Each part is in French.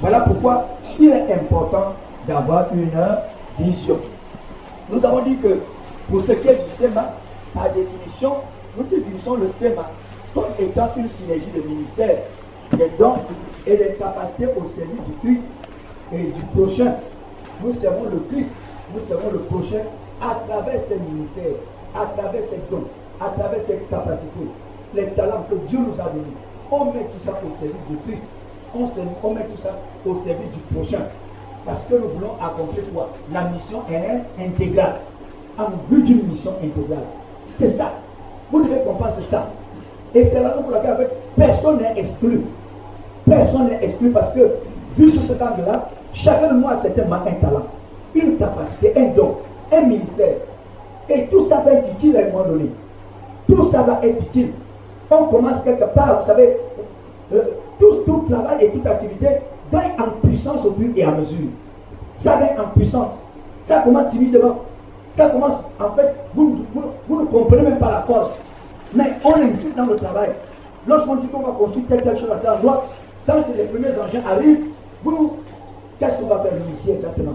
Voilà pourquoi il est important d'avoir une vision. Nous avons dit que pour ce qui est du SEMA, par définition, nous définissons le SEMA comme étant une synergie de ministères, des dons et des capacités au service du Christ et du prochain. Nous servons le Christ, nous servons le prochain à travers ces ministères, à travers ces dons, à travers ces capacités, les talents que Dieu nous a donnés. On met tout ça au service du Christ. On, met tout ça au service du prochain. Parce que nous voulons accomplir quoi? La mission est intégrale. En but d'une mission intégrale. C'est ça. Vous devez comprendre, ça. Et c'est la raison pour laquelle personne n'est exclu. Personne n'est exclu parce que, vu sur ce angle-là, chacun de nous a certainement un talent, une capacité, un don, un ministère. Et tout ça va être utile à un moment donné. Tout ça va être utile. On commence quelque part, vous savez, euh, tout, travail et toute activité gagne en puissance au fur et à mesure. Ça gagne en puissance. Ça commence timidement. Ça commence, en fait, vous, ne comprenez même pas la cause. Mais on insiste dans le travail. Lorsqu'on dit qu'on va construire telle, telle chose à la droite, quand les premiers engins arrivent, vous, qu'est-ce qu'on va faire ici exactement?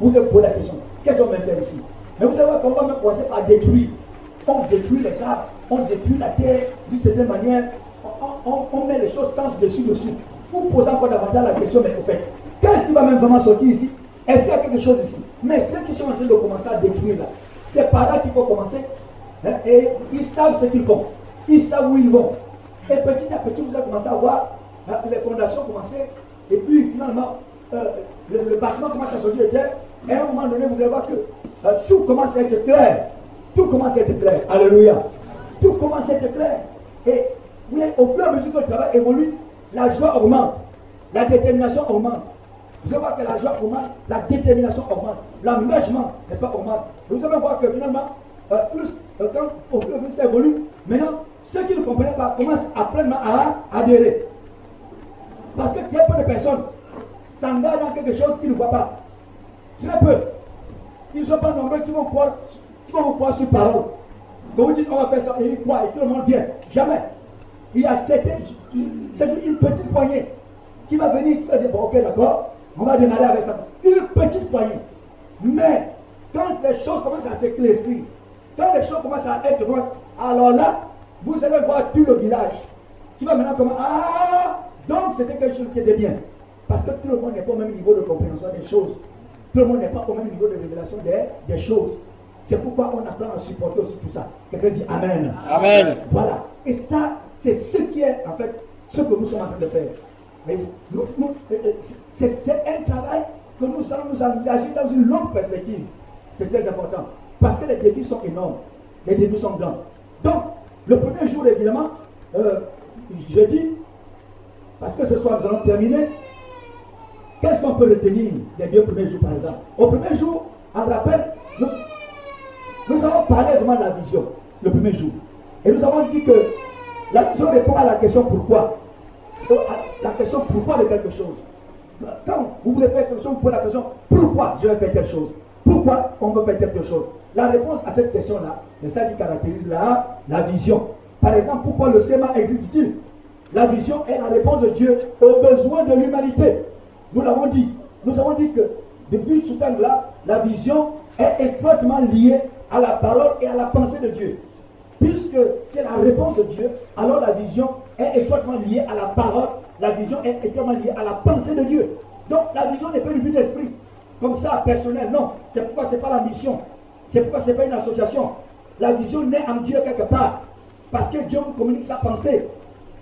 Vous vous posez la question, qu'est-ce qu'on va faire ici? Mais vous allez voir qu'on va commencer par détruire. On détruit les arbres, on détruit la terre d'une certaine manière, on, met les choses sans dessus dessous. Vous posez encore davantage la question, mais au fait, qu'est-ce qui va même vraiment sortir ici? Est-ce qu'il y a quelque chose ici? Mais ceux qui sont en train de commencer à détruire là, c'est par là qu'il faut commencer. Hein, et ils savent ce qu'ils font. Ils savent où ils vont. Et petit à petit, vous allez commencer à voir hein, les fondations commencer. Et puis finalement, euh, le, bâtiment commence à sortir de terre. Et à un moment donné, vous allez voir que euh, tout commence à être clair. Tout commence à être clair. Alléluia. Tout commence à être clair. Et au fur et à mesure que le travail évolue, la joie augmente, la détermination augmente. Vous allez voir que la joie augmente, la détermination augmente, l'engagement, n'est-ce pas, augmente. Vous allez voir que finalement, euh, plus euh, quand au fur et à mesure ça évolue, maintenant, ceux qui ne comprennent pas commencent à pleinement à adhérer. Parce que très peu de personnes s'engagent dans quelque chose qu'ils ne voient pas. Très peu. Ils ne sont pas nombreux qui vont croire, qui vont croire sur parole. Quand vous dites on va faire ça, et ils croient et tout le monde vient. Jamais. Il y a certaines, c'est une petite poignée qui va venir, qui va dire, bon, ok, d'accord, on va démarrer avec ça. Une petite poignée. Mais quand les choses commencent à s'éclaircir, quand les choses commencent à être droites, alors là, vous allez voir tout le village qui va maintenant commencer. Ah Donc c'était quelque chose qui était bien. Parce que tout le monde n'est pas au même niveau de compréhension des choses. Tout le monde n'est pas au même niveau de révélation des, des choses. C'est pourquoi on apprend à supporter aussi tout ça. Quelqu'un dit Amen. Amen. Voilà. Et ça, c'est ce qui est en fait ce que nous sommes en train de faire. nous, euh, euh, c'est un travail que nous allons nous engager dans une longue perspective. C'est très important. Parce que les défis sont énormes. Les défis sont grands. Donc, le premier jour, évidemment, euh, je dis, parce que ce soir, nous allons terminer, qu'est-ce qu'on peut retenir des deux premiers jours, par exemple? Au premier jour, en rappel, nous, nous avons parlé vraiment de la vision, le premier jour. Et nous avons dit que la vision répond à la question pourquoi. La question pourquoi de quelque chose. Quand vous voulez faire quelque chose, vous posez la question pourquoi je vais faire quelque chose? Pourquoi on veut faire quelque chose? La réponse à cette question-là, c'est ça qui caractérise la, vision. Par exemple, pourquoi le SEMA existe-t-il? La vision est la réponse de Dieu aux besoins de l'humanité. Nous l'avons dit. Nous avons dit que depuis ce temps-là, la vision est étroitement liée à la parole et à la pensée de Dieu. Puisque c'est la réponse de Dieu, alors la vision est étroitement liée à la parole, la vision est étroitement liée à la pensée de Dieu. Donc la vision n'est pas une vue d'esprit, comme ça, personnel, non. C'est pourquoi ce n'est pas la mission. C'est pourquoi ce n'est pas une association. La vision naît en Dieu quelque part. Parce que Dieu vous communique sa pensée.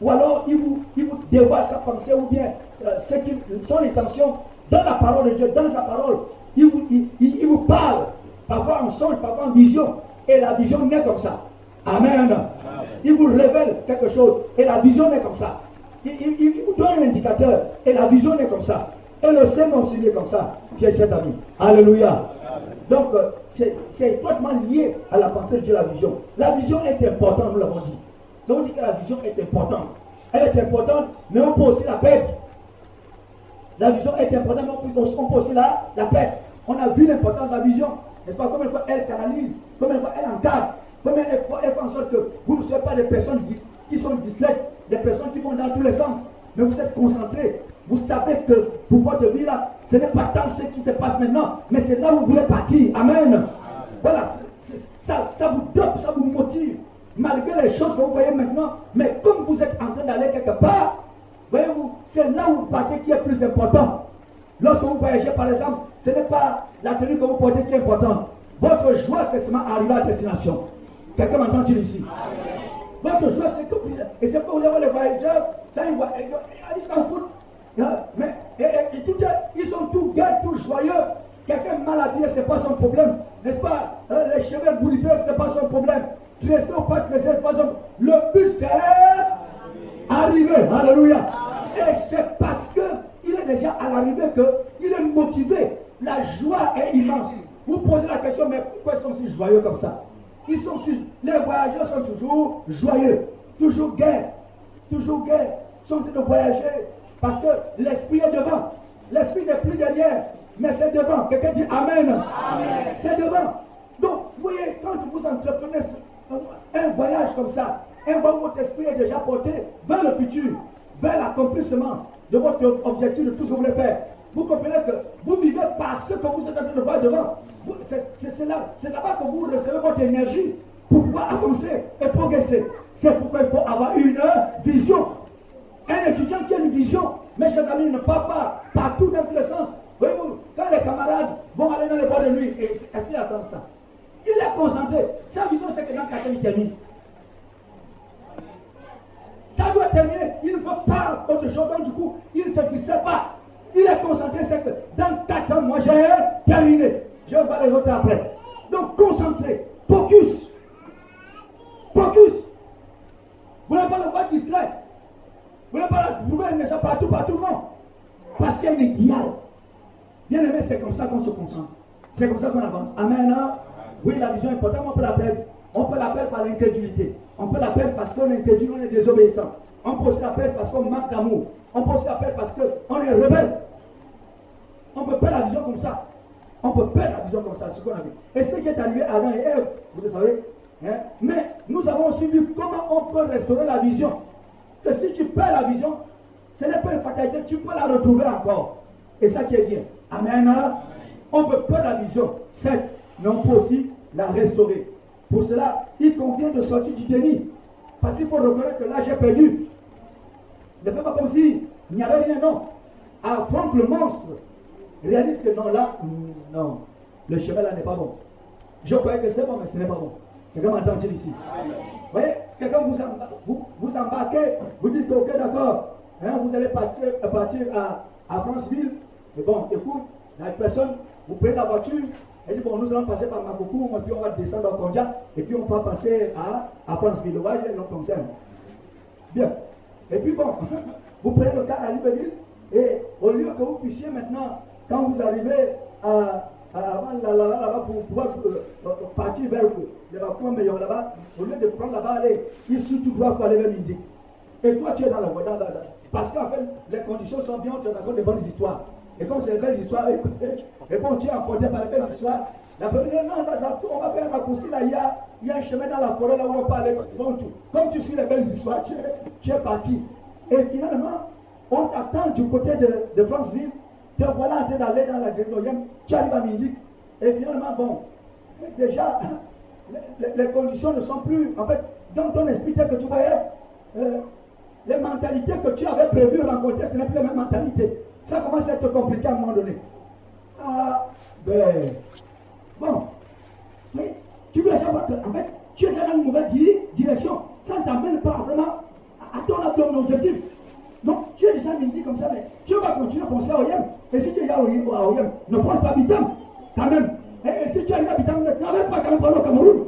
Ou alors il vous, il vous dévoile sa pensée ou bien euh, son intention dans la parole de Dieu, dans sa parole. Il vous, il vous parle, parfois en songe, parfois en vision. Et la vision naît comme ça. Amen. Il vous révèle quelque chose et la vision est comme ça. Il, vous donne un indicateur et la vision est comme ça. Et le Seigneur est comme ça, chers amis. Alléluia. Donc, euh, c'est étroitement lié à la pensée de Dieu, la vision. La vision est importante, nous l'avons dit. Nous avons dit que la vision est importante. Elle est importante, mais on peut aussi la perdre. La vision est importante, mais on peut aussi la, la perdre. On a vu l'importance de la vision. N'est-ce pas? Combien de fois elle canalise, combien de fois elle encadre, Elle fait en sorte que vous ne soyez pas des personnes qui sont distraites, des personnes qui vont dans tous les sens. mais vous êtes concentré. Vous savez que pour votre vie là, ce n'est pas tant ce qui se passe maintenant, mais c'est là où vous voulez partir. Amen. Voilà, ça, ça vous dope, ça vous motive. Malgré les choses que vous voyez maintenant, mais comme vous êtes en train d'aller quelque part, voyez-vous, c'est là où vous partez qui est plus important. Lorsque vous voyagez, par exemple, ce n'est pas la tenue que vous portez qui est importante. Votre joie, c'est seulement arriver à destination. Quelqu'un m'entend-il ici Votre joie, c'est tout. Et c'est pour les voyageurs, quand ils voient, ils s'en foutent. Hein? Mais et, tout, ils sont tous gais, tous joyeux. Quelqu'un mal habillé, ce n'est pas son problème. N'est-ce pas? Hein, Les cheveux boulifères, ce n'est pas son problème. Tressé ou pas tressé, ce n'est pas son problème. Le but, c'est arriver. Alléluia. Et c'est parce qu'il est déjà à l'arrivée qu'il est motivé. La joie est immense. Vous posez la question, mais pourquoi ils sont si joyeux comme ça? Ils sont. Les voyageurs sont toujours joyeux, toujours gais, toujours gais, sont en train de voyager parce que l'esprit est devant. L'esprit n'est plus derrière, mais c'est devant. Quelqu'un dit Amen. Amen. C'est devant. Donc, vous voyez, quand vous entreprenez un voyage comme ça, un voyage où votre esprit est déjà porté vers le futur, vers l'accomplissement de votre objectif, de tout ce que vous voulez faire. Vous comprenez que vous vivez par ce que vous êtes en train de voir devant. C'est là, là-bas que vous recevez votre énergie pour pouvoir avancer et progresser. C'est pourquoi il faut avoir une vision. Un étudiant qui a une vision, mes chers amis, ne part pas partout dans tous les sens. Voyez-vous, quand les camarades vont aller dans les bois de nuit, est-ce qu'il attend ça Il est concentré. Sa vision, c'est que dans 4 il termine. Ça doit terminer. Il ne veut pas autre chose. Donc, du coup, il ne se distrait pas. Il est concentré. C'est que dans 4 ans, moi, j'ai terminé. Je vais voir les autres après. Donc, concentré. Focus. Focus. Vous n'avez pas le voir distrait. Vous n'avez pas la trouver, mais ça partout, partout, non. Parce qu'il y a une idéal. Bien aimé, c'est comme ça qu'on se concentre. C'est comme ça qu'on avance. Amen. Hein? Oui, la vision est importante. On peut l'appeler. On peut l'appeler par l'incrédulité. On peut l'appeler parce qu'on est incrédule, on est désobéissant. On peut l'appeler parce qu'on manque d'amour. On peut l'appeler parce qu'on est rebelle. On peut perdre la vision comme ça. On peut perdre la vision comme ça, ce qu'on a vu. Et ce qui est arrivé à Adam et Ève, vous le savez. Hein? Mais nous avons aussi vu comment on peut restaurer la vision. Que si tu perds la vision, ce n'est pas une fatalité, tu peux la retrouver encore. Et ça qui est bien. Amen. On peut perdre la vision, certes, mais on peut aussi la restaurer. Pour cela, il convient de sortir du déni. Parce qu'il faut reconnaître que là, j'ai perdu. Ne fais pas comme si il n'y avait rien, non. Affronte le monstre. Réalise que non, là, non. Le chemin là n'est pas bon. Je croyais que c'est bon, mais ce n'est pas bon. Quelqu'un m'entend-il ici Vous voyez, quelqu'un vous, vous, vous, embarquez, vous dites ok, d'accord, hein, vous allez partir, partir à, à Franceville. Et bon, écoute, la personne, vous prenez la voiture, elle dit, bon, nous allons passer par Makoukou, puis on va descendre au Kondia, et puis on va passer à, à Franceville. Le voyage est comme. Bien. Et puis bon, vous prenez le car à Libreville, et au lieu que vous puissiez maintenant, quand vous arrivez à, avant là-bas pour pouvoir euh, euh, partir vers les vacances meilleurs là-bas, au lieu de prendre là-bas, aller ici tout droit pour aller vers midi. Et toi, tu es dans la voie, parce qu'en fait, les conditions sont bien, tu racontes des bonnes histoires. Et comme c'est des belles histoires, et bon, tu es emporté par les belles histoires. La première, non, on va faire un raccourci là, il y, a, il y a un chemin dans la forêt là où on parle. Bon, comme tu suis les belles histoires, tu es, tu es parti. Et finalement, on t'attend du côté de, de Franceville, te voilà en train d'aller dans la direction, tu arrives à midi. Et finalement, bon, déjà, les, conditions ne sont plus, en fait, dans ton esprit, tel que tu voyais, euh, les mentalités que tu avais prévu rencontrer, ce n'est plus les mêmes mentalités ça commence à être compliqué à un moment donné. Ah, ben, bon, mais tu veux savoir que, en fait, tu es dans une mauvaise direction. Ça ne t'amène pas vraiment à ton, objectif. Donc, tu es déjà dit comme ça, mais tu vas continuer à penser à Oyem. Et si tu es à Oyem, ne pense pas à Bitam, quand même. Et, si tu arrives à Bitam, ne traverse pas quand même au Cameroun.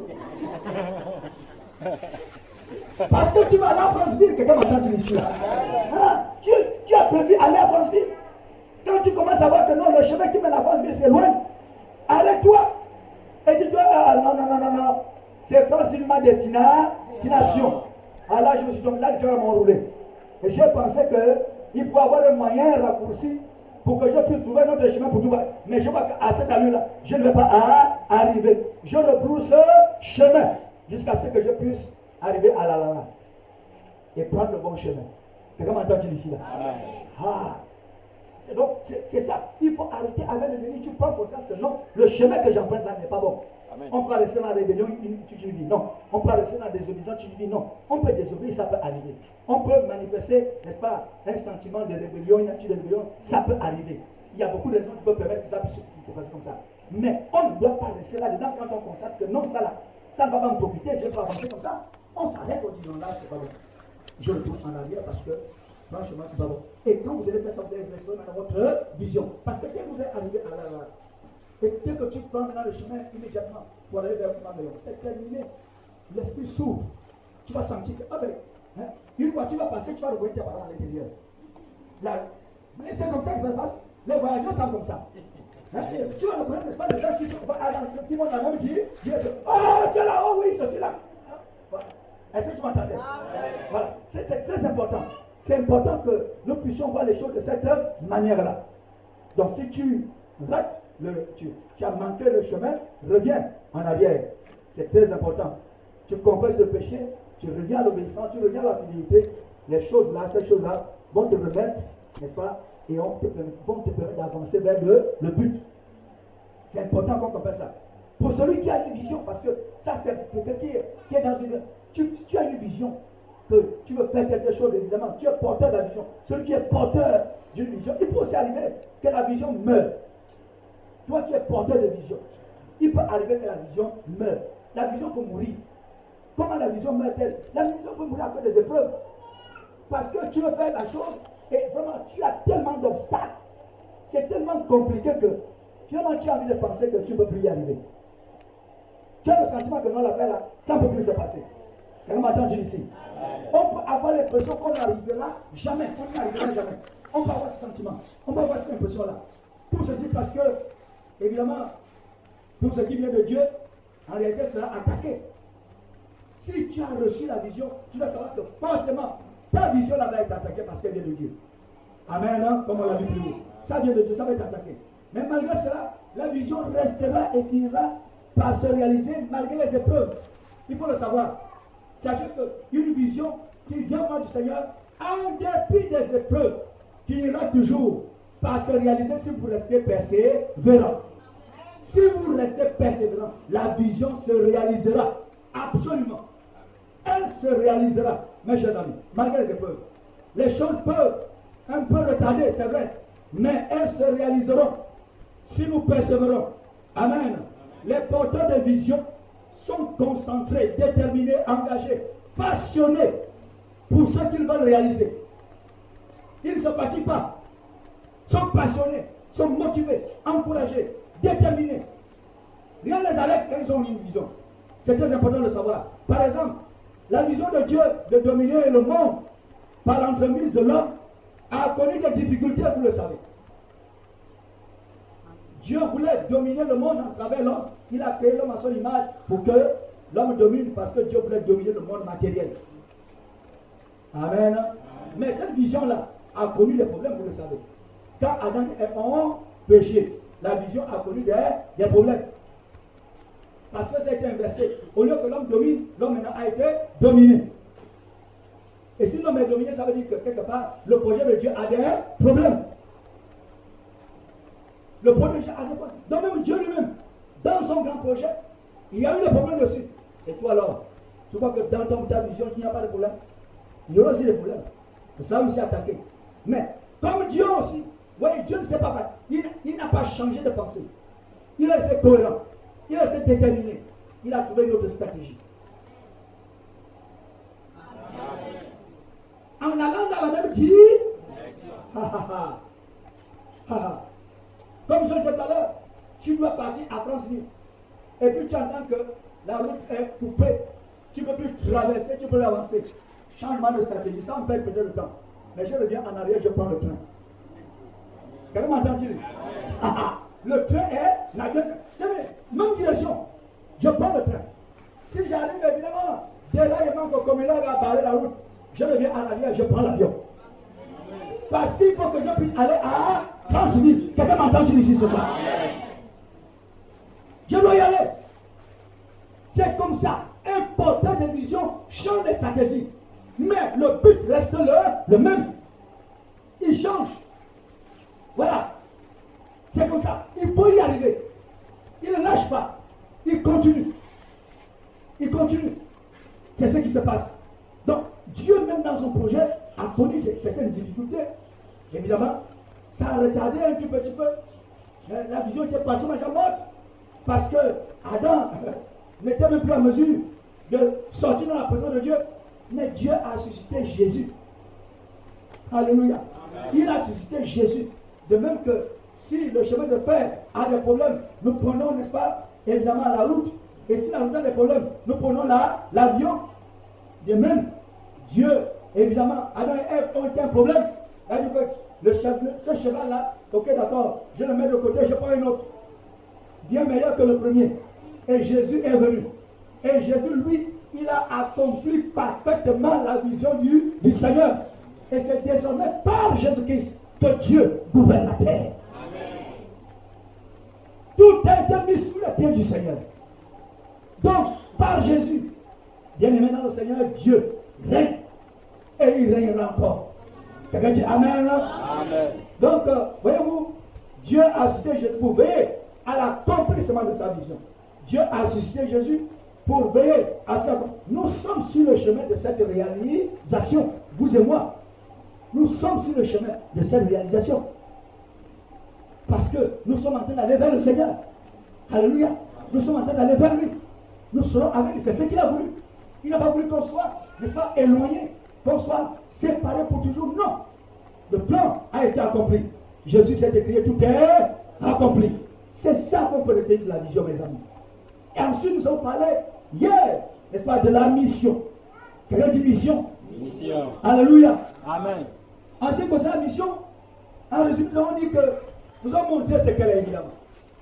Parce que tu vas aller à Franceville, quelqu'un m'a entendu ici. Ah, tu, tu as prévu aller à Franceville quand tu commences à voir que non, le chemin qui mène à France c'est loin, arrête-toi. Et dis-toi, ah, non, non, non, non, non. C'est facilement destination. Alors là, je me suis dit, là, je vais m'enrouler. Et j'ai pensé qu'il pourrait avoir un moyen raccourci pour que je puisse trouver un autre chemin pour tout Mais je vois qu'à cette allure-là, je ne vais pas arriver. Je rebrousse chemin jusqu'à ce que je puisse arriver à la lana et prendre le bon chemin. Quelqu'un m'entend dire ici là Ah, c'est donc c'est ça. Il faut arrêter avec l'ennemi. Tu prends conscience que non, le chemin que j'emprunte là n'est pas bon. On peut rester dans la rébellion, tu, lui dis non. On peut rester dans la désobéissance, tu lui dis non. On peut désobéir, ça peut arriver. On peut manifester, n'est-ce pas, un sentiment de rébellion, une attitude de rébellion, ça peut arriver. Il y a beaucoup de gens qui peuvent permettre que ça puisse se comme ça. Mais on ne doit pas rester là-dedans quand on constate que non, ça là, ça ne va pas me profiter, je vais pas avancer comme ça. On s'arrête, on dit non, là, c'est pas bon. Je retourne en arrière parce que, franchement, c'est pas bon. Et quand vous allez faire ça, vous allez dans votre vision. Parce que dès que vous êtes arrivé à la, et dès que tu prends maintenant le chemin immédiatement pour aller vers le c'est terminé. L'esprit s'ouvre. Tu vas sentir que, ah ben, hein, une fois tu vas passer, tu vas revoir tes parents à l'intérieur. Mais c'est comme ça que ça se passe. Les voyageurs sont comme ça. Hein, tu vas reconnaître, n'est-ce pas, les gens qui, sont, qui vont dans la même dire, oh, tu es là, oh oui, je suis là. Est-ce que tu m'entendais Voilà, c'est très important. C'est important que nous puissions voir les choses de cette manière-là. Donc si tu rates tu, as manqué le chemin, reviens en arrière. C'est très important. Tu confesses le péché, tu reviens à l'obéissance, tu reviens à la fidélité. Les choses là, ces choses-là vont te remettre, n'est-ce pas Et vont te permettre d'avancer vers le, but. C'est important qu'on comprenne ça. Pour celui qui a une vision, parce que ça, c'est quelqu'un qui, est dans une. Tu, as une vision, que tu veux faire quelque chose, évidemment, tu es porteur de la vision. Celui qui est porteur d'une vision, il peut aussi que la vision meure. Toi qui es porteur de vision, il peut arriver que la vision meure. La vision peut mourir. Comment la vision meurt-elle? La vision peut mourir cause des épreuves. Parce que tu veux faire la chose et vraiment tu as tellement d'obstacles. C'est tellement compliqué que finalement tu as envie de penser que tu ne peux plus y arriver. Tu as le sentiment que non, la paix là, ça ne peut plus se passer. Quelqu'un dire ici? On peut avoir l'impression qu'on n'arrivera jamais. On n'y arrivera jamais. On peut avoir ce sentiment. On peut avoir cette impression-là. Tout ceci parce que Évidemment, tout ce qui vient de Dieu, en réalité, sera attaqué. Si tu as reçu la vision, tu dois savoir que forcément, ta vision là va être attaquée parce qu'elle vient de Dieu. Amen, hein, comme on l'a vu plus haut. Ça vient de Dieu, ça va être attaqué. Mais malgré cela, la vision restera et finira par se réaliser malgré les épreuves. Il faut le savoir. Sachez qu'une vision qui vient du Seigneur, en dépit des épreuves, finira toujours par se réaliser si vous restez persévérant. Si vous restez persévérant, la vision se réalisera. Absolument. Elle se réalisera, mes chers amis, malgré les épreuves. Les choses peuvent un peu retarder, c'est vrai, mais elles se réaliseront si nous persévérons. Amen. Les porteurs de vision sont concentrés, déterminés, engagés, passionnés pour ce qu'ils veulent réaliser. Ils ne se fatiguent pas, sont passionnés, sont motivés, encouragés, déterminés. Rien ne les arrête quand ils ont une vision. C'est très important de savoir. Par exemple, la vision de Dieu de dominer le monde par l'entremise de l'homme a connu des difficultés, vous le savez. Dieu voulait dominer le monde à travers l'homme. Il a créé l'homme à son image pour que l'homme domine parce que Dieu voulait dominer le monde matériel. Amen. Mais cette vision-là a connu des problèmes, vous le savez. Quand Adam est en péché, la vision a connu des, problèmes. Parce que été inversé. Au lieu que l'homme domine, l'homme a été dominé. Et si l'homme est dominé, ça veut dire que quelque part, le projet de Dieu a des problèmes. Le projet de Dieu a des problèmes. Donc même Dieu lui-même, dans son grand projet, il y a eu des problèmes dessus. Et toi alors, tu vois que dans ton, ta vision, il n'y a pas de problème. Il y aura aussi des problèmes. Ça aussi attaqué. Mais comme Dieu aussi, oui, Dieu ne s'est pas Il, il n'a pas changé de pensée. Il a resté cohérent. Il a resté déterminé. Il a trouvé une autre stratégie. En allant dans la même direction. Comme je le disais tout à l'heure, tu dois partir à Franceville. Et puis tu entends que la route est coupée. Tu ne peux plus traverser, tu peux plus avancer. Changement de stratégie, ça perd peut-être le temps. Mais je reviens en arrière, je prends le train. Quelqu'un m'entend-il Le train est la même direction. Je prends le train. Si j'arrive évidemment, là il manque comme il a barré la route, je reviens à l'arrière, je prends l'avion. Parce qu'il faut que je puisse aller à Transville. Quelqu'un m'entend-il ici ce soir Je dois y aller. C'est comme ça. Un porteur de vision change de stratégie. Mais le but reste le même. Il change. Voilà. C'est comme ça. Il faut y arriver. Il ne lâche pas. Il continue. Il continue. C'est ce qui se passe. Donc, Dieu, même dans son projet, a connu certaines difficultés. Évidemment, ça a retardé un tout petit peu. La vision était pratiquement morte. Parce que Adam n'était même plus en mesure de sortir dans la présence de Dieu. Mais Dieu a suscité Jésus. Alléluia. Il a suscité Jésus. De même que si le chemin de fer a des problèmes, nous prenons, n'est-ce pas, évidemment la route. Et si la route a des problèmes, nous prenons l'avion. de même, Dieu, évidemment, Adam et Ève ont été un problème. le ce cheval-là, ok, d'accord, je le mets de côté, je prends un autre. Bien meilleur que le premier. Et Jésus est venu. Et Jésus, lui, il a accompli parfaitement la vision du, du Seigneur. Et c'est désormais par Jésus-Christ que Dieu gouverne la terre. Tout a été mis sous les pieds du Seigneur. Donc, par Jésus, bien aimé dans le Seigneur, Dieu règne. Et il règnera encore. Quelqu'un dit Amen. Amen. Donc, euh, voyez-vous, Dieu a suscité Jésus pour veiller à l'accomplissement de sa vision. Dieu a suscité Jésus pour veiller à ça. Nous sommes sur le chemin de cette réalisation, vous et moi. Nous sommes sur le chemin de cette réalisation. Parce que nous sommes en train d'aller vers le Seigneur. Alléluia. Nous sommes en train d'aller vers lui. Nous serons avec lui. C'est ce qu'il a voulu. Il n'a pas voulu qu'on soit, n'est-ce pas, éloigné, qu'on soit séparé pour toujours. Non. Le plan a été accompli. Jésus s'est écrit, tout est accompli. C'est ça qu'on peut retenir de la vision, mes amis. Et ensuite, nous avons parlé hier, n'est-ce pas, de la mission. Dit mission? Mission. Alléluia. Amen. En ce qui concerne la mission, en résumé, nous avons dit que nous avons montré ce qu'elle est évidemment.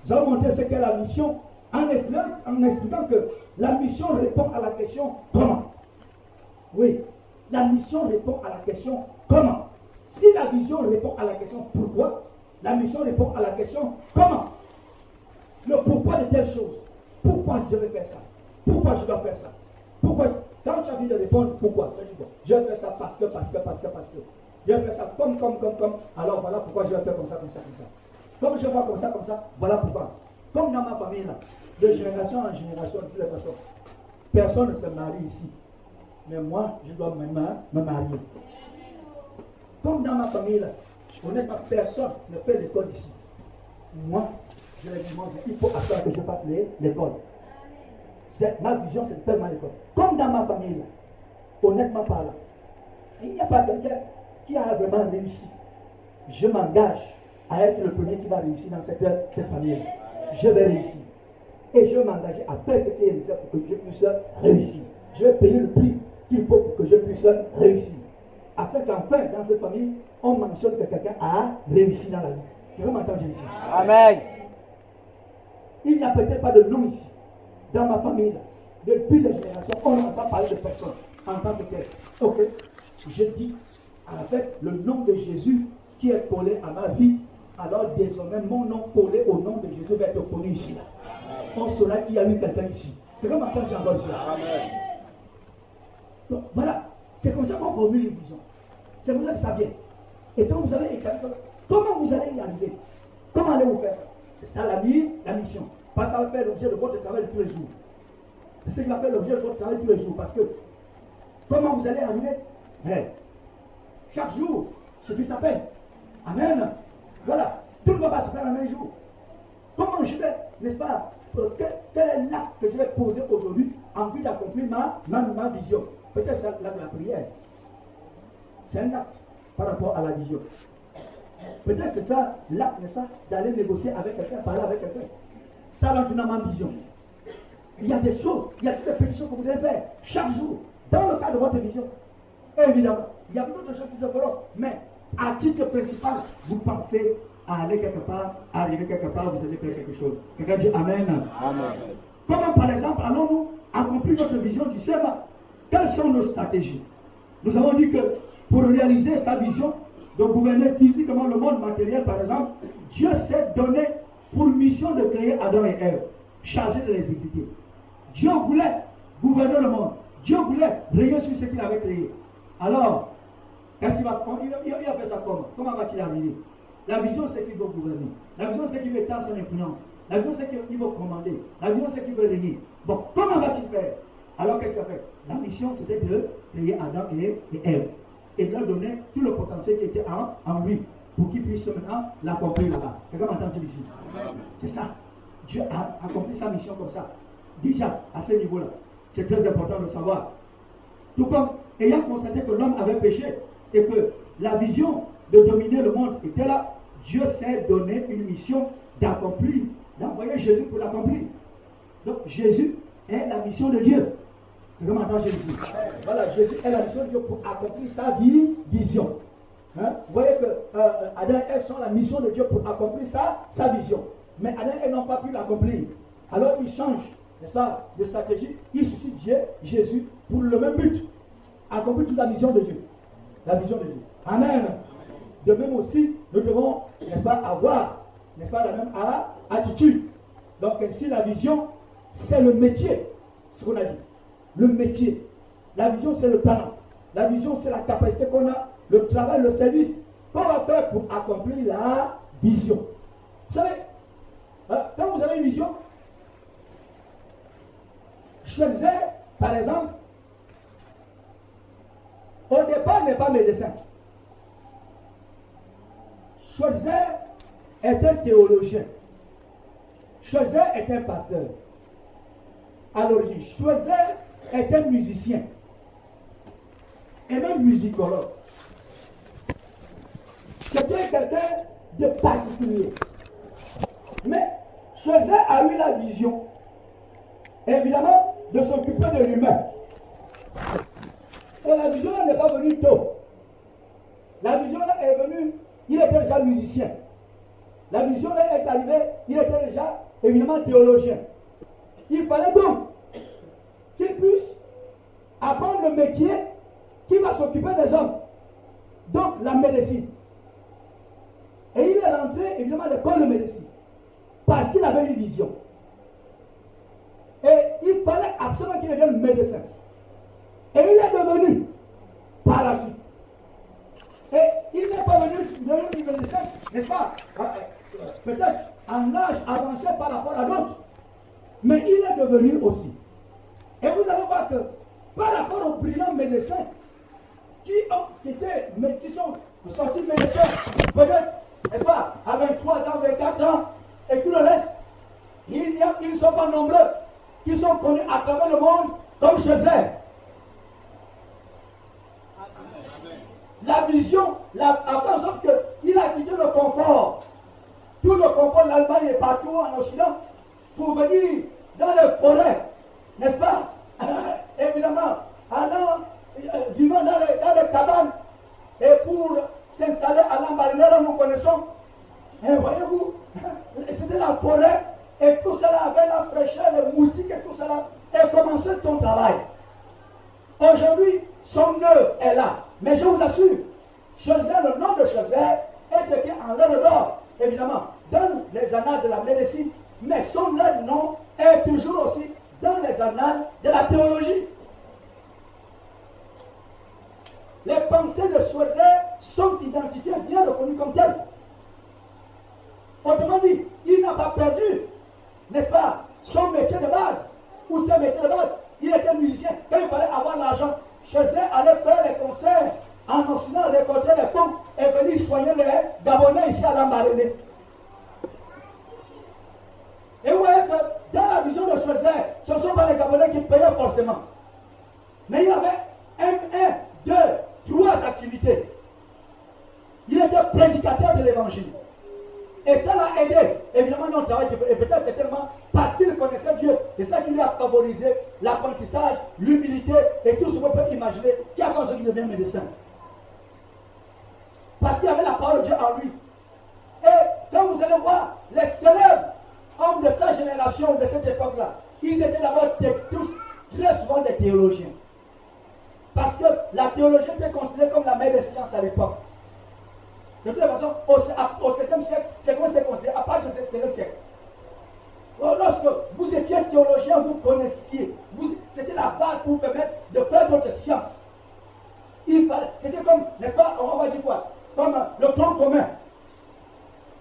Nous avons montré ce qu'est la mission en expliquant, en expliquant que la mission répond à la question comment? Oui, la mission répond à la question comment? Si la vision répond à la question pourquoi, la mission répond à la question comment? Le pourquoi de telle chose. Pourquoi je vais faire ça? Pourquoi je dois faire ça? Pourquoi Quand tu as envie de répondre pourquoi, je vais faire ça parce que, parce que, parce que, parce que. Je vais faire ça comme, comme, comme, comme. Alors voilà pourquoi je vais faire comme ça, comme ça, comme ça. Comme je vois comme ça, comme ça, voilà pourquoi. Comme dans ma famille, là, de génération en génération, de toutes les façons, personne ne se marie ici. Mais moi, je dois me, me marier. Comme dans ma famille, là, honnêtement, personne ne fait l'école ici. Moi, je lui demande, il faut attendre que je fasse l'école. Ma vision, c'est de faire ma école. Comme dans ma famille, là, honnêtement parlant, il n'y a pas quelqu'un qui a vraiment réussi? Je m'engage à être le premier qui va réussir dans cette, cette famille. Je vais réussir. Et je vais m'engager à faire ce qui est nécessaire pour que je puisse réussir. Je vais payer le prix qu'il faut pour que je puisse réussir. Afin qu'enfin, dans cette famille, on mentionne que quelqu'un a réussi dans la vie. Tu veux m'entendre ici Amen. Il n'y a peut-être pas de nom ici. Dans ma famille, depuis les générations, on n'a pas parlé de personne en tant que tel. Ok? Je dis avec le nom de Jésus qui est collé à ma vie, alors désormais mon nom collé au nom de Jésus va être connu ici. On saura qu'il y a eu quelqu'un ici. Quelqu'un m'entend, j'ai encore Amen. Donc voilà, c'est comme ça qu'on formule une vision. C'est comme ça que ça vient. Et quand vous allez comment vous allez y arriver? Comment allez-vous faire ça? C'est ça la vie, la mission. Pas ça va faire l'objet de votre travail tous les jours. C'est ce qui va faire l'objet de votre travail tous les jours. Parce que comment vous allez arriver? Chaque jour, ce qui s'appelle Amen. Voilà. Tout ne va pas se faire un même jour. Comment je vais, n'est-ce pas, euh, quel, est l'acte que je vais poser aujourd'hui en vue d'accomplir ma, ma, vision? Peut-être c'est l'acte de la prière. C'est un acte par rapport à la vision. Peut-être c'est ça l'acte, n'est-ce pas, d'aller négocier avec quelqu'un, parler avec quelqu'un. Ça rentre dans ma vision. Il y a des choses, il y a toutes les pétitions que vous allez faire chaque jour, dans le cadre de votre vision. Évidemment, il y a beaucoup de choses qui se feront, mais à titre principal, vous pensez à aller quelque part, à arriver quelque part, vous allez faire quelque chose. Quelqu'un dit Amen. Amen. Comment par exemple allons-nous accomplir notre vision du SEMA Quelles sont nos stratégies? Nous avons dit que pour réaliser sa vision de gouverner physiquement le monde matériel, par exemple, Dieu s'est donné pour mission de créer Adam et Ève, chargé de les exécuter. Dieu voulait gouverner le monde. Dieu voulait régner sur ce qu'il avait créé. Alors, est-ce qu'il a fait ça comment? Comment va-t-il arriver? La vision, c'est qu'il veut gouverner. La vision, c'est qu'il veut étendre son influence. La vision, c'est qu'il veut commander. La vision, c'est qu'il veut régner. Bon, comment va-t-il faire? Alors, qu'est-ce qu'il a fait? La mission, c'était de créer Adam et, Ève. Et de leur donner tout le potentiel qui était en, lui pour qu'il puisse maintenant l'accomplir là-bas. Quelqu'un m'entend ici C'est ça. Dieu a accompli sa mission comme ça. Déjà, à ce niveau-là. C'est très important de savoir. Tout comme, ayant constaté que l'homme avait péché et que la vision de dominer le monde était là, Dieu s'est donné une mission d'accomplir, d'envoyer Jésus pour l'accomplir. Donc Jésus est la mission de Dieu. Comment Jésus Voilà, Jésus est la mission de Dieu pour accomplir sa vision. Hein? Vous voyez que euh, Adam et Ève sont la mission de Dieu pour accomplir sa, sa vision. Mais Adam et Ève n'ont pas pu l'accomplir. Alors ils changent, de stratégie. Ils suscitent Dieu, Jésus pour le même but. Accomplir toute la vision de Dieu. La vision de Dieu. Amen. De même aussi, nous devons, n'est-ce pas, avoir, n'est-ce pas, la même attitude. Donc ainsi, la vision, c'est le métier, ce qu'on a dit. Le métier. La vision, c'est le talent. La vision, c'est la capacité qu'on a le travail, le service qu'on va faire pour accomplir la vision. Vous savez, hein, quand vous avez une vision, choisissez, par exemple, au départ n'est pas médecin. Choisissez est un théologien. Choisissez est un pasteur. À l'origine, Choisissez est un musicien. Et même musicologue. C'était quelqu'un de particulier. Mais Choiset a eu la vision, évidemment, de s'occuper de l'humain. Et la vision n'est pas venue tôt. La vision est venue, il était déjà musicien. La vision est arrivée, il était déjà évidemment théologien. Il fallait donc qu'il puisse apprendre le métier qui va s'occuper des hommes. Donc la médecine. Et il est rentré évidemment à l'école de médecine. Parce qu'il avait une vision. Et il fallait absolument qu'il devienne médecin. Devenu par la suite. Et il n'est pas venu devenir médecin, n'est-ce pas? Euh, Peut-être en âge avancé par rapport à d'autres. Mais il est devenu aussi. Et vous allez voir que par rapport aux brillants médecins qui, ont, qui, étaient, qui sont sortis médecins, peut-être n'est-ce pas, à 23 ans, 24 ans, et tout le reste, il a, ils ne sont pas nombreux, qui sont connus à travers le monde comme Chézet. La vision la, a fait en sorte qu'il a quitté le confort. Tout le confort de l'Allemagne est partout en Occident pour venir dans les forêts, n'est-ce pas? Évidemment, allant, euh, vivant dans les, dans cabanes et pour s'installer à l'Ambarinera, nous connaissons. Et voyez-vous, c'était la forêt et tout cela avait la fraîcheur, les moustiques et tout cela. Et commençait ton travail. Aujourd'hui, son œuvre est là. Mais je vous assure, le nom de Chauzer est écrit en lettres d'or, évidemment, dans les annales de la médecine, mais son nom est toujours aussi dans les annales de la théologie. Les pensées de Schweitzer sont identifiées, bien reconnues comme telles. Autrement dit, il n'a pas perdu, n'est-ce pas, son métier de base, ou ses métiers de base. Il était musicien. Quand il fallait avoir l'argent, Schweitzer allait faire les concerts en Occident, récolter les fonds et venir soigner les Gabonais ici à Lambaréné. Et vous voyez que dans la vision de Schweitzer, ce ne sont pas les Gabonais qui payaient forcément. Mais il avait un, deux, trois activités. Il était prédicateur de l'évangile. Et ça l'a aidé, évidemment, notre travail. Et peut-être c'est tellement parce qu'il connaissait Dieu. Et ça qui lui a favorisé l'apprentissage, l'humilité et tout ce qu'on peut imaginer, qui a fait qu'il devient médecin. Parce qu'il avait la parole de Dieu en lui. Et quand vous allez voir les célèbres hommes de sa génération, de cette époque-là, ils étaient d'abord tous très souvent des théologiens. Parce que la théologie était considérée comme la mère des sciences à l'époque. De toute façon, au, XVIe siècle, c'est comment c'est considéré? À part du XVIe siècle. Lorsque vous étiez théologien, vous connaissiez. C'était la base pour vous permettre de faire votre science. C'était comme, n'est-ce pas, on va dire quoi? Comme le tronc commun.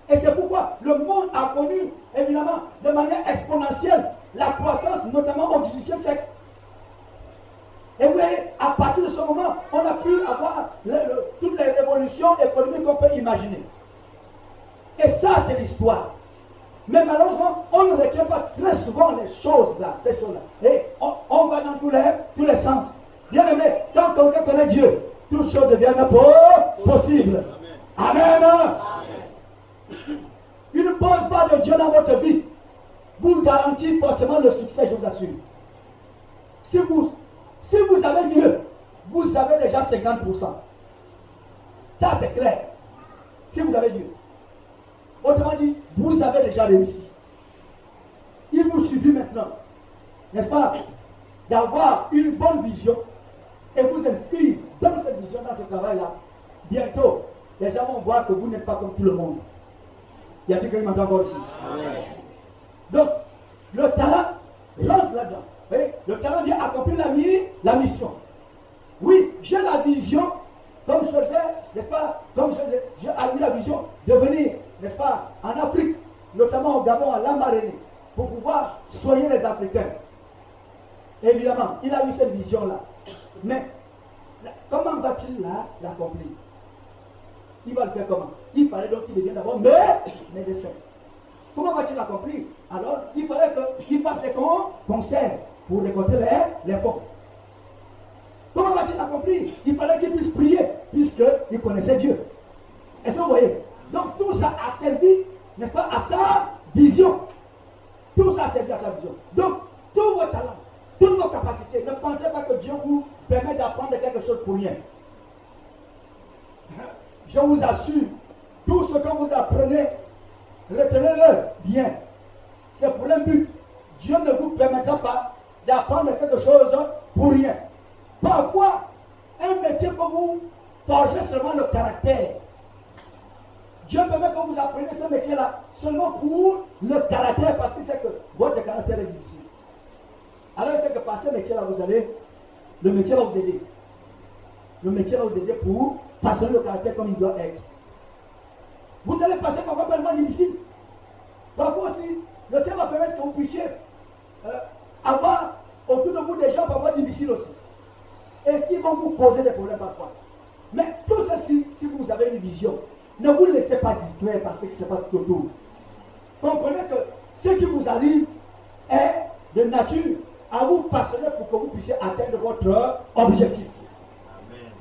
Et c'est pourquoi le monde a connu, évidemment, de manière exponentielle, la croissance, notamment au XVIIIe siècle. Et vous voyez, à partir de ce moment, on a pu avoir toutes les révolutions économiques qu'on peut imaginer. Et ça, c'est l'histoire. Mais malheureusement, on ne retient pas très souvent les choses là, ces choses-là. Et on, va dans tous les, tous les sens. Bien aimé, quand quelqu'un connaît Dieu, toutes choses deviennent possibles. Amen. Amen. Il ne pose pas de Dieu dans votre vie. Vous garantit forcément le succès, je vous assure. Si vous, si vous avez Dieu, vous avez déjà 50%. Ça, c'est clair. Si vous avez Dieu. Autrement dit, vous avez déjà réussi. Il vous suffit maintenant, n'est-ce pas, d'avoir une bonne vision et vous inscrire dans cette vision, dans ce travail-là. Bientôt, les gens vont voir que vous n'êtes pas comme tout le monde. Y a-t-il quelqu'un qui m'entend encore ici? Donc, le talent rentre là-dedans. Le talent vient accomplir la, la mission. Oui, j'ai la vision, comme je faisais, n'est-ce pas Comme j'ai eu la vision de venir n'est-ce pas, en Afrique, notamment au Gabon, à Lambaréné, pour pouvoir soigner les Africains. Évidemment, il a eu cette vision-là. Mais comment va-t-il l'accomplir? Il va le faire comment? Il fallait donc qu'il devienne d'abord médecin. Comment va-t-il l'accomplir? Alors, il fallait qu'il fasse des concerts pour récolter les, les. Comment va-t-il l'accomplir Il fallait qu'il puisse prier, puisqu'il connaissait Dieu. Est-ce que vous voyez? Donc tout ça a servi, n'est-ce pas, à sa vision. Tout ça a servi à sa vision. Donc, tous vos talents, toutes vos capacités, ne pensez pas que Dieu vous permet d'apprendre quelque chose pour rien. Je vous assure, tout ce que vous apprenez, retenez-le bien. C'est pour un but. Dieu ne vous permettra pas d'apprendre quelque chose pour rien. Parfois, un métier pour vous forger seulement le caractère. Dieu permet que vous appreniez ce métier-là seulement pour le caractère, parce que c'est que votre caractère est difficile. Alors c'est que par ce métier-là, vous allez, le métier va vous aider. Le métier va vous aider pour façonner le caractère comme il doit être. Vous allez passer par un moment difficile. Parfois aussi, le Seigneur va permettre que vous puissiez euh, avoir autour de vous des gens parfois difficiles aussi. Et qui vont vous poser des problèmes parfois. Mais tout ceci, si vous avez une vision, ne vous laissez pas distraire par ce qui se passe autour. Comprenez que ce qui vous arrive est de nature à vous façonner pour que vous puissiez atteindre votre objectif.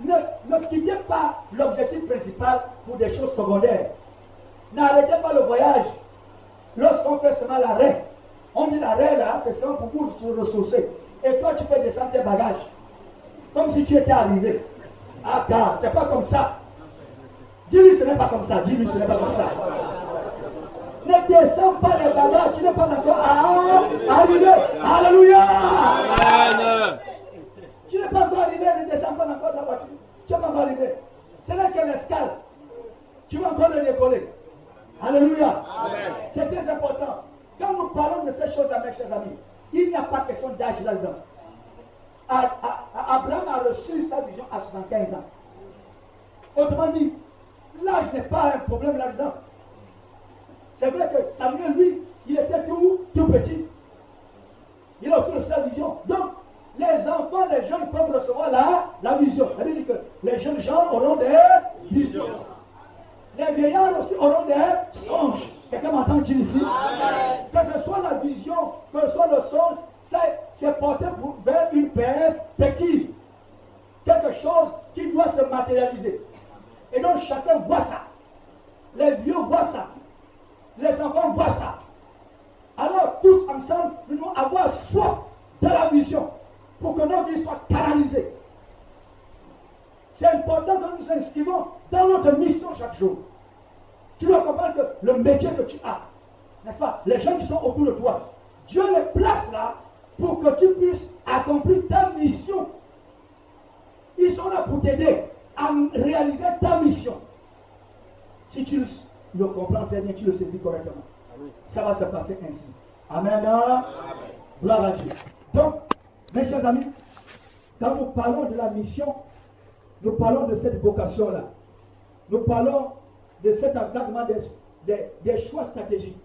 Ne, ne quittez pas l'objectif principal pour des choses secondaires. N'arrêtez pas le voyage. Lorsqu'on fait seulement l'arrêt, on dit l'arrêt là, c'est seulement pour vous se ressourcer. Et toi, tu peux descendre tes bagages. Comme si tu étais arrivé. Ah, car c'est pas comme ça. Dis-lui, ce n'est pas comme ça. Dis-lui, ce n'est pas comme ça. Ne descends pas les bagages, tu n'es pas encore arrivé. Alléluia. Amen. Tu n'es pas encore arrivé, ne descends pas encore de la voiture. Tu n'es pas encore arrivé. Ce n'est qu'un escale. Tu vas encore le décoller. Alléluia. C'est très important. Quand nous parlons de ces choses-là, mes chers amis, il n'y a pas question d'âge là-dedans. Abraham a reçu sa vision à 75 ans. Autrement dit, L'âge n'est pas un problème là-dedans. C'est vrai que Samuel, lui, il était tout, petit. Il a aussi sa vision. Donc, les enfants, les jeunes peuvent recevoir la, la vision. Ça veut dire que les jeunes gens auront des visions. Les vieillards aussi auront des songes. Quelqu'un m'entend dire ici? Que ce soit la vision, que ce soit le songe, c'est porter vers une perspective. Quelque chose qui doit se matérialiser. Et donc chacun voit ça. Les vieux voient ça. Les enfants voient ça. Alors tous ensemble, nous devons avoir soif de la vision pour que nos vies soient canalisées. C'est important que nous nous inscrivons dans notre mission chaque jour. Tu dois comprendre que le métier que tu as, n'est-ce pas, les gens qui sont autour de toi, Dieu les place là pour que tu puisses accomplir ta mission. Ils sont là pour t'aider à réaliser ta mission. Si tu le comprends très bien, tu le saisis correctement. Ça va se passer ainsi. Amen. Gloire à Dieu. Donc, mes chers amis, quand nous parlons de la mission, nous parlons de cette vocation-là. Nous parlons de cet encadrement des, des choix stratégiques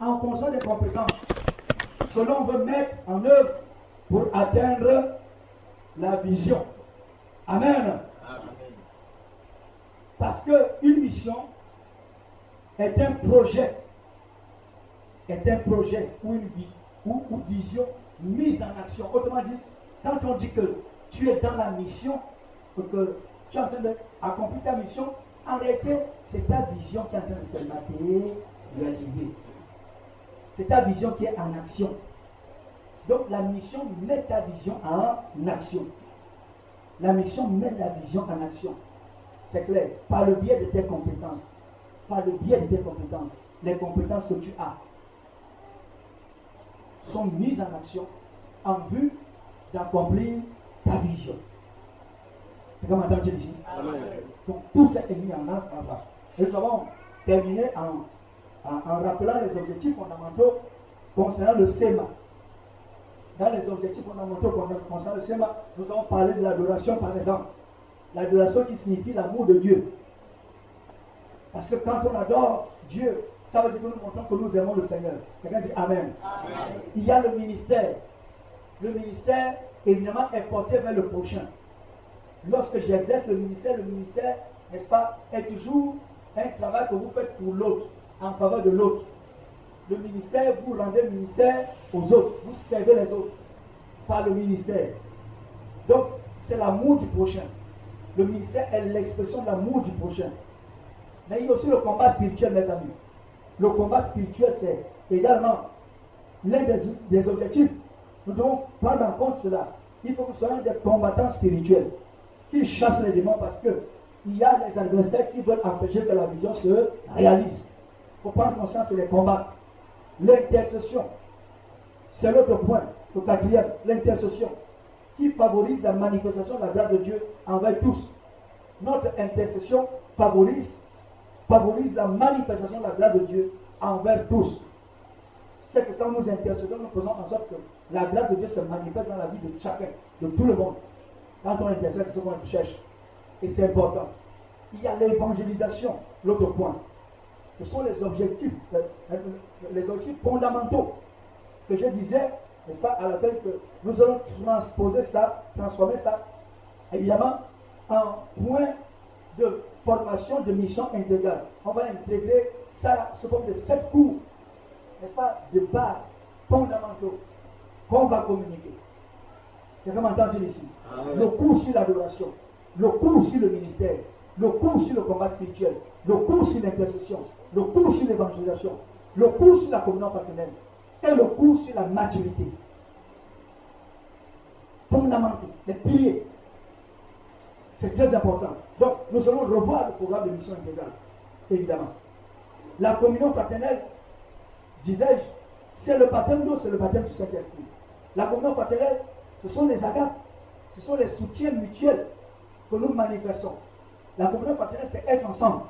en fonction des compétences que l'on veut mettre en œuvre pour atteindre la vision. Amen. Parce qu'une mission est un projet, est un projet ou une, vie, ou une vision mise en action. Autrement dit, quand on dit que tu es dans la mission, que tu es en train d'accomplir ta mission, en réalité, c'est ta vision qui est en train de se matérialiser. C'est ta vision qui est en action. Donc la mission met ta vision en action. La mission met la vision en action. C'est clair. Par le biais de tes compétences. Par le biais de tes compétences. Les compétences que tu as sont mises en action en vue d'accomplir ta vision. C'est comme ici. Donc tout ça est mis en œuvre. Et nous avons terminé en, en, rappelant les objectifs fondamentaux concernant le SEMA. Dans les objectifs fondamentaux concernant le SEMA, nous avons parlé de l'adoration par exemple. L'adoration qui signifie l'amour de Dieu. Parce que quand on adore Dieu, ça veut dire que nous montrons que nous aimons le Seigneur. Quelqu'un dit Amen. Il y a le ministère. Le ministère, évidemment, est porté vers le prochain. Lorsque j'exerce le ministère, le ministère, n'est-ce pas, est toujours un travail que vous faites pour l'autre, en faveur de l'autre. Le ministère, vous rendez ministère aux autres. Vous servez les autres par le ministère. Donc, c'est l'amour du prochain. Le ministère est l'expression de l'amour du prochain. Mais il y a aussi le combat spirituel, mes amis. Le combat spirituel, c'est également l'un des, objectifs. Nous devons prendre en compte cela. Il faut que nous soyons des combattants spirituels qui chassent les démons parce qu'il y a des adversaires qui veulent empêcher que la vision se réalise. Il faut prendre conscience les combats. L'intercession, c'est l'autre point. Le quatrième, l'intercession, qui favorise la manifestation de la grâce de Dieu envers tous. Notre intercession favorise favorise la manifestation de la grâce de Dieu envers tous. C'est que quand nous intercédons, nous faisons en sorte que la grâce de Dieu se manifeste dans la vie de chacun, de tout le monde. Quand on intercède, c'est ce qu'on cherche. Et c'est important. Il y a l'évangélisation, l'autre point. Ce sont les objectifs, les objectifs fondamentaux que je disais, n'est-ce pas, à la que nous allons transposer ça, transformer ça, évidemment, en point de formation de mission intégrale. On va intégrer ça sous forme de sept cours, n'est-ce pas, de base, fondamentaux, qu'on va communiquer. Quelqu'un m'entend-il ici Le cours sur l'adoration, le cours sur le ministère, le cours sur le combat spirituel, le cours sur l'intercession, le cours sur l'évangélisation, le cours sur la communion fraternelle et le cours sur la maturité. Fondamentaux, les piliers c'est très important. Donc, nous allons revoir le programme de mission intégrale, évidemment. La communion fraternelle, disais-je, c'est le baptême d'eau, c'est le baptême du Saint-Esprit. La communion fraternelle, ce sont les agapes, ce sont les soutiens mutuels que nous manifestons. La communion fraternelle, c'est être ensemble.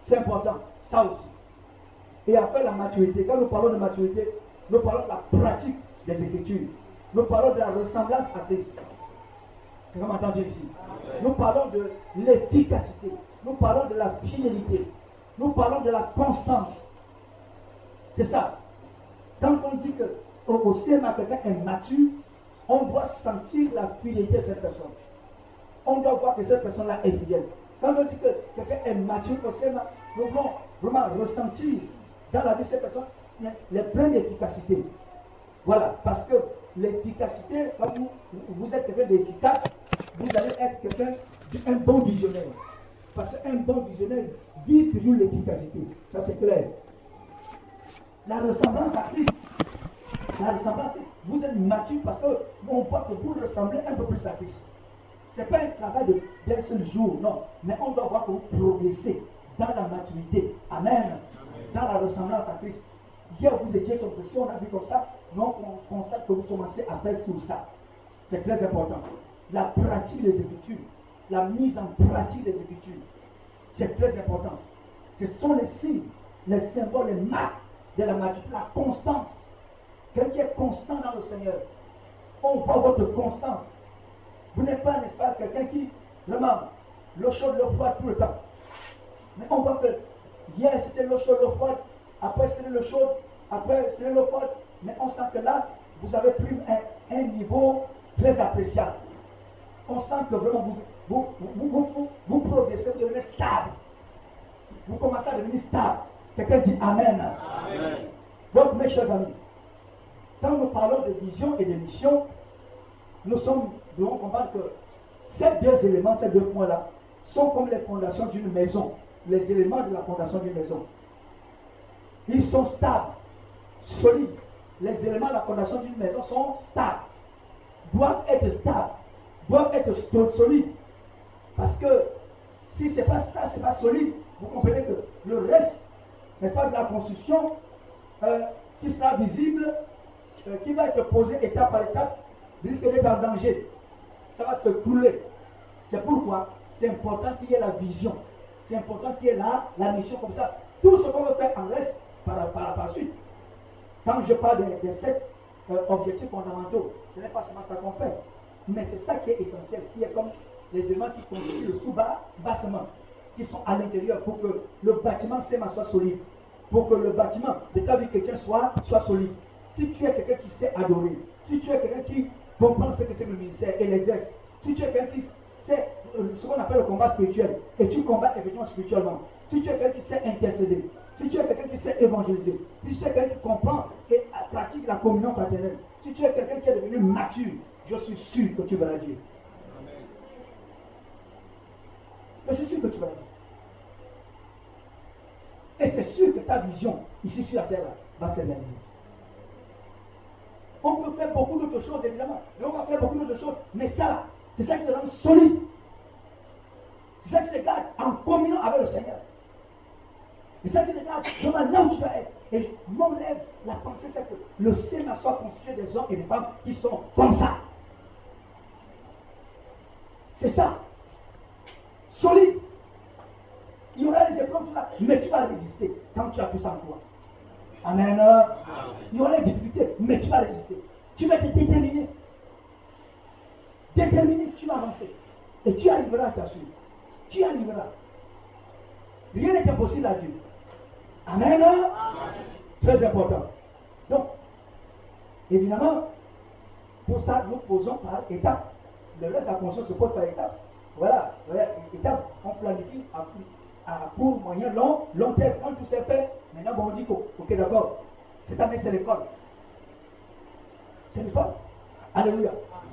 C'est important, ça aussi. Et après la maturité, quand nous parlons de maturité, nous parlons de la pratique des Écritures. Nous parlons de la ressemblance à Christ. Comment entendez ici? Nous parlons de l'efficacité. Nous parlons de la fidélité. Nous parlons de la constance. C'est ça. Quand on dit que au SEMA, quelqu'un est mature, on doit sentir la fidélité de cette personne. On doit voir que cette personne-là est fidèle. Quand on dit que quelqu'un est mature SEMA, nous devons vraiment ressentir dans la vie de cette personne les plein d'efficacité. Voilà, parce que l'efficacité, quand vous, vous êtes quelqu'un d'efficace, vous allez être quelqu'un, un bon visionnaire. Parce qu'un bon visionnaire vise toujours l'efficacité. Ça, c'est clair. La ressemblance à Christ. La ressemblance à Christ. Vous êtes mature parce qu'on voit que vous ressemblez un peu plus à Christ. Ce n'est pas un travail d'un seul jour, non. Mais on doit voir que vous progressez dans la maturité. Amen. Dans la ressemblance à Christ. Hier, vous étiez comme ceci, on a vu comme ça. Non, on constate que vous commencez à faire sur ça. C'est très important la pratique des Écritures, la mise en pratique des Écritures. C'est très important. Ce sont les signes, les symboles, les marques de la maturité, la constance. Quelqu'un qui est constant dans le Seigneur. On voit votre constance. Vous n'êtes pas, n'est-ce pas, quelqu'un qui, vraiment l'eau chaude, l'eau froide tout le temps. Mais on voit que hier c'était l'eau chaude, l'eau froide, après c'était l'eau chaude, après c'était l'eau froide, mais on sent que là, vous avez pris un, niveau très appréciable. On sent que vraiment vous, vous, vous, progressez, vous devenez stable. Vous commencez à devenir stable. Quelqu'un dit Amen. Amen. Donc, mes chers amis, quand nous parlons de vision et de mission, nous sommes, devons comprendre que ces deux éléments, ces deux points-là, sont comme les fondations d'une maison, les éléments de la fondation d'une maison. Ils sont stables, solides. Les éléments de la fondation d'une maison sont stables, doivent être stables, doivent être solides. Parce que si ce n'est pas stable, ce n'est pas solide, vous comprenez que le reste, n'est-ce pas, de la construction, euh, qui sera visible, qui va être posé étape par étape, risque d'être en danger? Ça va se couler. C'est pourquoi c'est important qu'il y ait la vision. C'est important qu'il y ait la, la mission comme ça. Tout ce qu'on veut faire en reste par, par, par suite. Quand je parle des de sept euh, objectifs fondamentaux, ce n'est pas seulement ça qu'on fait. Mais c'est ça qui est essentiel, qui est comme les éléments qui construisent le sous-bas, bassement, qui sont à l'intérieur pour que le bâtiment SEMA soit solide, pour que le bâtiment de ta vie chrétienne soit, soit solide. Si tu es quelqu'un qui sait adorer, si tu es quelqu'un qui comprend ce que c'est le ministère et l'exerce, si tu es quelqu'un qui sait euh, ce qu'on appelle le combat spirituel, et tu combats effectivement spirituellement, si tu es quelqu'un qui sait intercéder, si tu es quelqu'un qui sait évangéliser, si tu es quelqu'un qui comprend et pratique la communion fraternelle, si tu es quelqu'un qui est devenu mature, je suis sûr que tu la dire. Je suis sûr que tu la dire. Et c'est sûr que ta vision ici sur la terre va se. On peut faire beaucoup d'autres choses, évidemment. Et on va faire beaucoup d'autres choses. Mais ça, c'est ça qui te rend solide. C'est ça qui te garde en communion avec le Seigneur. C'est ça qui te garde vraiment là où tu vas être. Et mon rêve, la pensée, c'est que le Seigneur soit constitué des hommes et des femmes qui sont comme ça. C'est ça. Solide. Il y aura des épreuves, mais tu vas résister quand tu as tout ça en toi. Amen. Il y aura des difficultés, mais tu vas résister. Tu vas être déterminé. Déterminé, tu vas avancer. Et tu arriveras à t'assurer. Tu arriveras. Rien n'est impossible à Dieu. Amen. Très important. Donc, évidemment, pour ça, nous posons par étapes. Le reste, la conscience se pose par étapes. Voilà, voilà, étape, on planifie à court, moyen, long, long terme. Quand tout s'est fait, maintenant bon, on dit ok d'accord, cette année c'est l'école. C'est l'école. Alléluia.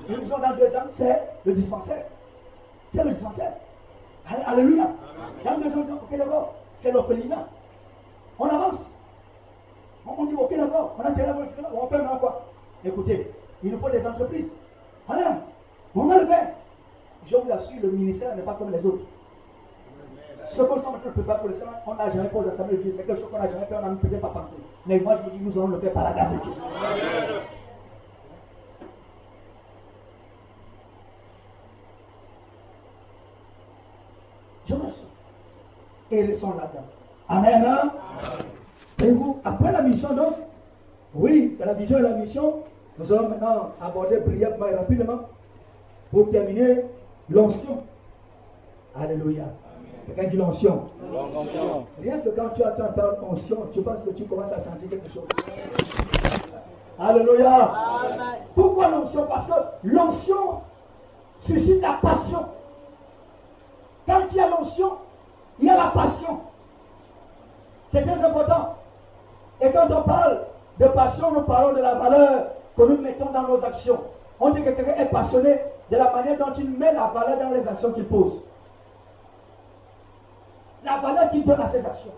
Nous sommes dans deux ans, c'est le dispensaire. C'est le dispensaire. Alléluia. Dans deux ans, ok d'accord, c'est l'orphelinat. On avance. On, dit ok d'accord, on a terminé on fait maintenant quoi Écoutez, il nous faut des entreprises. Allez, on va le faire. Je vous assure, le ministère n'est pas comme les autres. Ce qu'on ne peut pas pour le Seigneur, on n'a jamais fait aux assemblées de Dieu. C'est quelque chose qu'on n'a jamais fait, on n'a peut-être pas pensé. Mais moi, je vous dis, nous allons le faire par la grâce de Dieu. Je me suis. Et ils sont là-dedans. Amen. Hein? Et vous, après la mission, donc, oui, la vision et la mission, nous allons maintenant aborder brièvement et rapidement pour terminer l'onction. Alléluia. Quelqu'un dit l'onction. Rien que quand tu attends ta onction, tu penses que tu commences à sentir quelque chose. Alléluia. Pourquoi l'onction? Parce que l'onction suscite la passion. Quand il y a l'onction, il y a la passion. C'est très important. Et quand on parle de passion, nous parlons de la valeur que nous mettons dans nos actions. On dit que quelqu'un est passionné de la manière dont il met la valeur dans les actions qu'il pose la valeur qu'il donne à ses actions.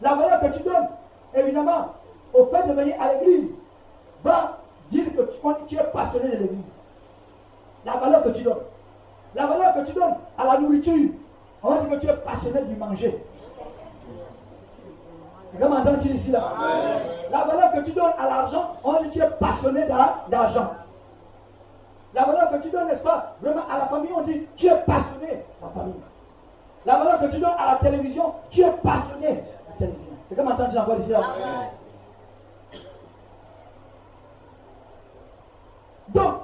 La valeur que tu donnes, évidemment, au fait de venir à l'église, va dire que tu, es passionné de l'église. La valeur que tu donnes. La valeur que tu donnes à la nourriture, on va dire que tu es passionné du manger. Comment entends-tu ici là La valeur que tu donnes à l'argent, on dire que tu es passionné d'argent. La valeur que tu donnes, n'est-ce pas, vraiment à la famille, on dit tu es passionné de la famille. La valeur que tu donnes à la télévision, tu es passionné de télévision. Quelqu'un m'entend dire encore ici là Donc,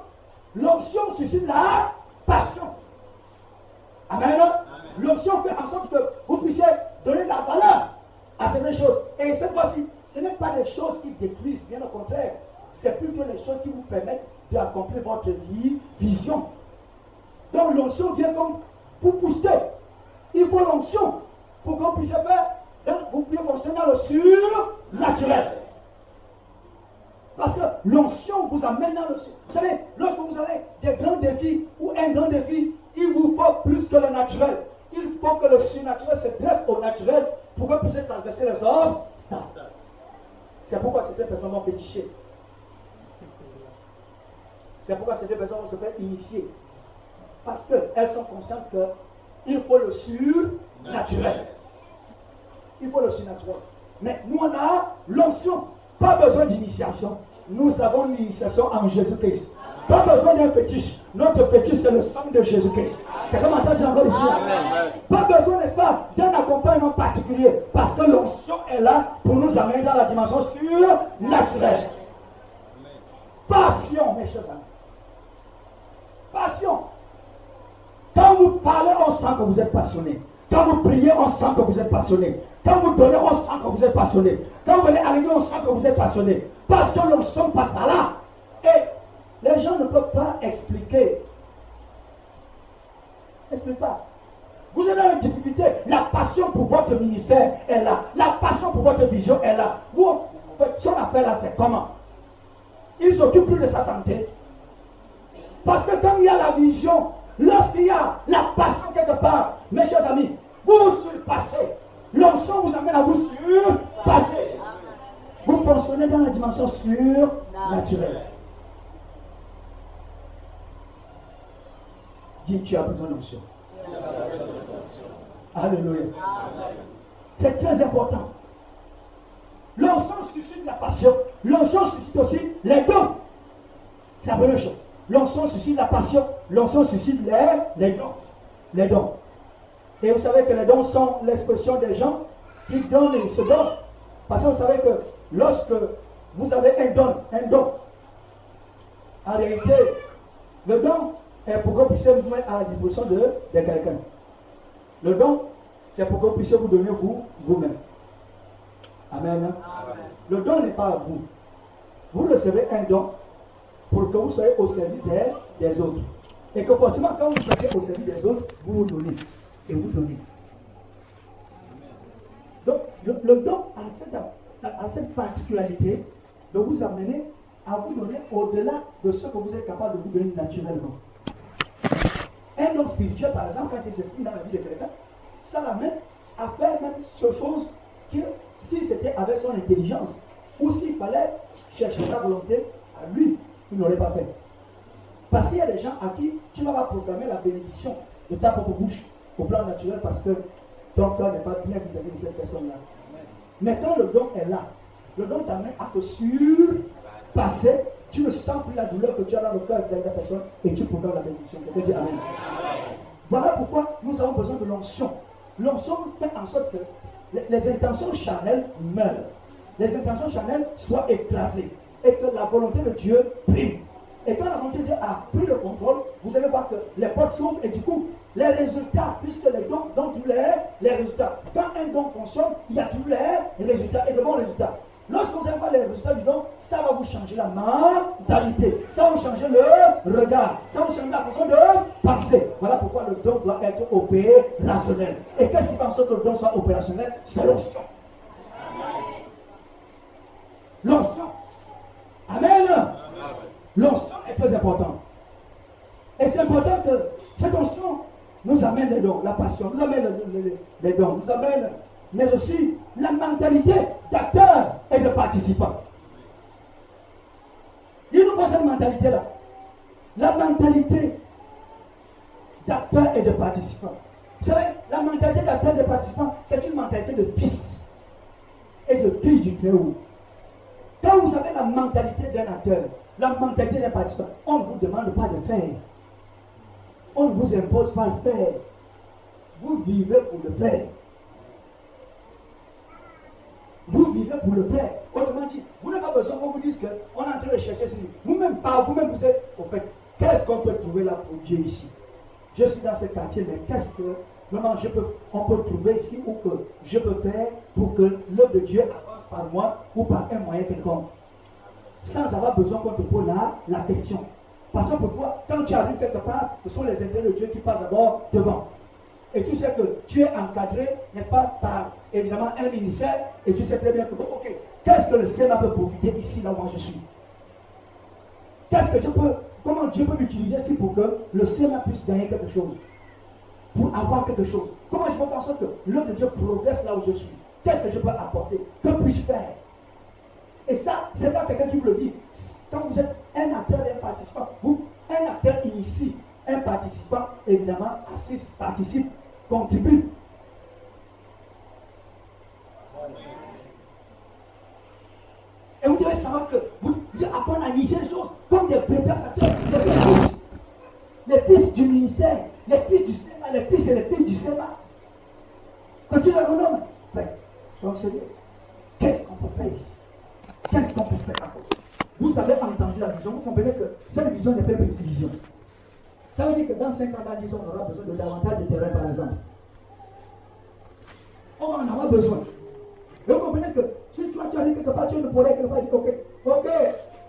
l'onction suscite la passion. Amen. L'onction fait en sorte que vous puissiez donner la valeur à certaines choses. Et cette fois-ci, ce n'est pas des choses qui détruisent, bien au contraire. C'est plutôt les choses qui vous permettent d'accomplir votre vie, vision. Donc l'onction vient comme pour booster. Il faut l'onction pour qu'on puisse faire. Donc vous pouvez fonctionner dans le surnaturel. Parce que l'onction vous amène dans le. Vous savez, lorsque vous avez des grands défis ou un grand défi, il vous faut plus que le naturel. Il faut que le surnaturel se greffe au naturel pour que vous puissiez traverser les obstacles. C'est pourquoi certaines personnes vont féticher. C'est pourquoi certaines personnes vont se faire initier. Parce qu'elles sont conscientes qu'il faut le surnaturel. Il faut le surnaturel. Mais nous, on a l'onction. Pas besoin d'initiation. Nous avons l'initiation en Jésus-Christ. Pas besoin d'un fétiche. Notre fétiche, c'est le sang de Jésus-Christ. Quelqu'un m'entend encore ici? Pas besoin, n'est-ce pas, d'un accompagnement particulier. Parce que l'onction est là pour nous amener dans la dimension surnaturelle. Passion, mes chers amis. Passion. Quand vous parlez, on sent que vous êtes passionné. Quand vous priez, on sent que vous êtes passionné. Quand vous donnez, on sent que vous êtes passionné. Quand vous venez à on sent que vous êtes passionné. Parce que l'onction passe par là. Et les gens ne peuvent pas expliquer. Explique pas. Vous avez une difficulté. La passion pour votre ministère est là. La passion pour votre vision est là. Vous, son affaire là, c'est comment? Il s'occupe plus de sa santé. Parce que quand il y a la vision, lorsqu'il y a la passion quelque part, mes chers amis, vous surpassez. L'onction vous amène à vous surpasser. Vous fonctionnez dans la dimension surnaturelle. Dis, tu as besoin d'onction. Alléluia. C'est très important. L'onction suscite la passion. L'onction suscite aussi les dons. C'est la première chose. L'onction suscite la passion. L'onction suscite les, les dons. Les dons. Et vous savez que les dons sont l'expression des gens qui donnent ce don. Parce que vous savez que lorsque vous avez un don, un don, en réalité, le don est pour que vous puissiez vous mettre à la disposition de, quelqu'un. Le don, c'est pour que vous puissiez vous donner vous, vous-même. Amen. Le don n'est pas à vous. Vous recevez un don pour que vous soyez au service des, autres. Et que forcément, quand vous êtes au service des autres, vous vous donnez et vous donnez. Donc, le, don a cette, particularité de vous amener à vous donner au-delà de ce que vous êtes capable de vous donner naturellement. Un homme spirituel, par exemple, quand il s'exprime dans la vie de quelqu'un, ça l'amène à faire même ce chose que si c'était avec son intelligence ou s'il fallait chercher sa volonté à lui, il n'aurait pas fait. Parce qu'il y a des gens à qui tu vas proclamer la bénédiction de ta propre bouche au plan naturel parce que ton cœur n'est pas bien vis-à-vis de cette personne-là. Mais quand le don est là, le don t'amène à te surpasser. Tu ne sens plus la douleur que tu as dans le cœur de la personne et tu proclames la bénédiction. Amen. Voilà pourquoi nous avons besoin de l'onction. L'onction fait en sorte que les, intentions charnelles meurent. Les intentions charnelles soient écrasées et que la volonté de Dieu prime. Et quand la volonté de Dieu a pris le contrôle, vous allez voir que les portes s'ouvrent et du coup, les résultats, puisque les dons donnent tous les, résultats. Quand un don fonctionne, il y a tous les résultats et de bons résultats. Lorsque vous allez voir les résultats du don, ça va vous changer la mentalité, ça va vous changer le regard, ça va vous changer la façon de penser. Voilà pourquoi le don doit être opérationnel. Et qu'est-ce qui fait en sorte que le don soit opérationnel? C'est l'onction. L'onction. Amen. L'onction est très important. Et c'est important que cette onction nous amène les dons, la passion, nous amène les, dons, nous amène, mais aussi la mentalité d'acteur et de participant. Il nous faut cette mentalité-là. La mentalité d'acteur et de participant. Vous savez, la mentalité d'acteur et de participant, c'est une mentalité de fils et de fille du Très-Haut. Quand vous avez la mentalité d'un acteur, la mentalité d'un participant, on ne vous demande pas de faire. On ne vous impose pas de faire. Vous vivez pour le faire. Vous vivez pour le faire. Autrement dit, vous n'avez pas besoin qu'on vous dise qu'on est en train de chercher ceci. Vous-même, pas vous-même, vous êtes, au fait, qu'est-ce qu'on peut trouver là pour Dieu ici? Je suis dans ce quartier, mais qu'est-ce que Peux, on peut trouver ici ou que je peux faire pour que l'œuvre de Dieu avance par moi ou par un moyen quelconque. Sans avoir besoin qu'on te pose la, question. Parce que pour toi, quand tu arrives quelque part, ce sont les intérêts de Dieu qui passent d'abord devant. Et tu sais que tu es encadré, n'est-ce pas, par évidemment un ministère, et tu sais très bien que, ok, qu'est-ce que le Seigneur peut profiter ici, là où je suis? Qu'est-ce que je peux, comment Dieu peut m'utiliser ici pour que le Seigneur puisse gagner quelque chose? Pour avoir quelque chose. Comment je peux en sorte que l'œuvre de Dieu progresse là où je suis? Qu'est-ce que je peux apporter? Que puis-je faire? Et ça, c'est pas quelqu'un qui vous le dit. Quand vous êtes un acteur un participant, vous, un acteur initie, un participant, évidemment, assiste, participe, contribue. Et vous devez savoir que vous devez apprendre à initier les choses comme des acteurs, les fils, les fils du ministère, les fils du les fils et les filles du Sénat. Que tu les renommes. Sois sérieux. Qu'est-ce qu'on peut faire ici? Qu'est-ce qu'on peut faire à cause? Vous avez entendu la vision, vous comprenez que cette vision n'est pas une petite vision. Ça veut dire que dans 5 ans, dans 10 ans, on aura besoin de davantage de terrain, par exemple. On en avoir besoin. Et vous comprenez que si tu, tu arrives quelque part, tu ne pourrais quelque part, dire ok, ok,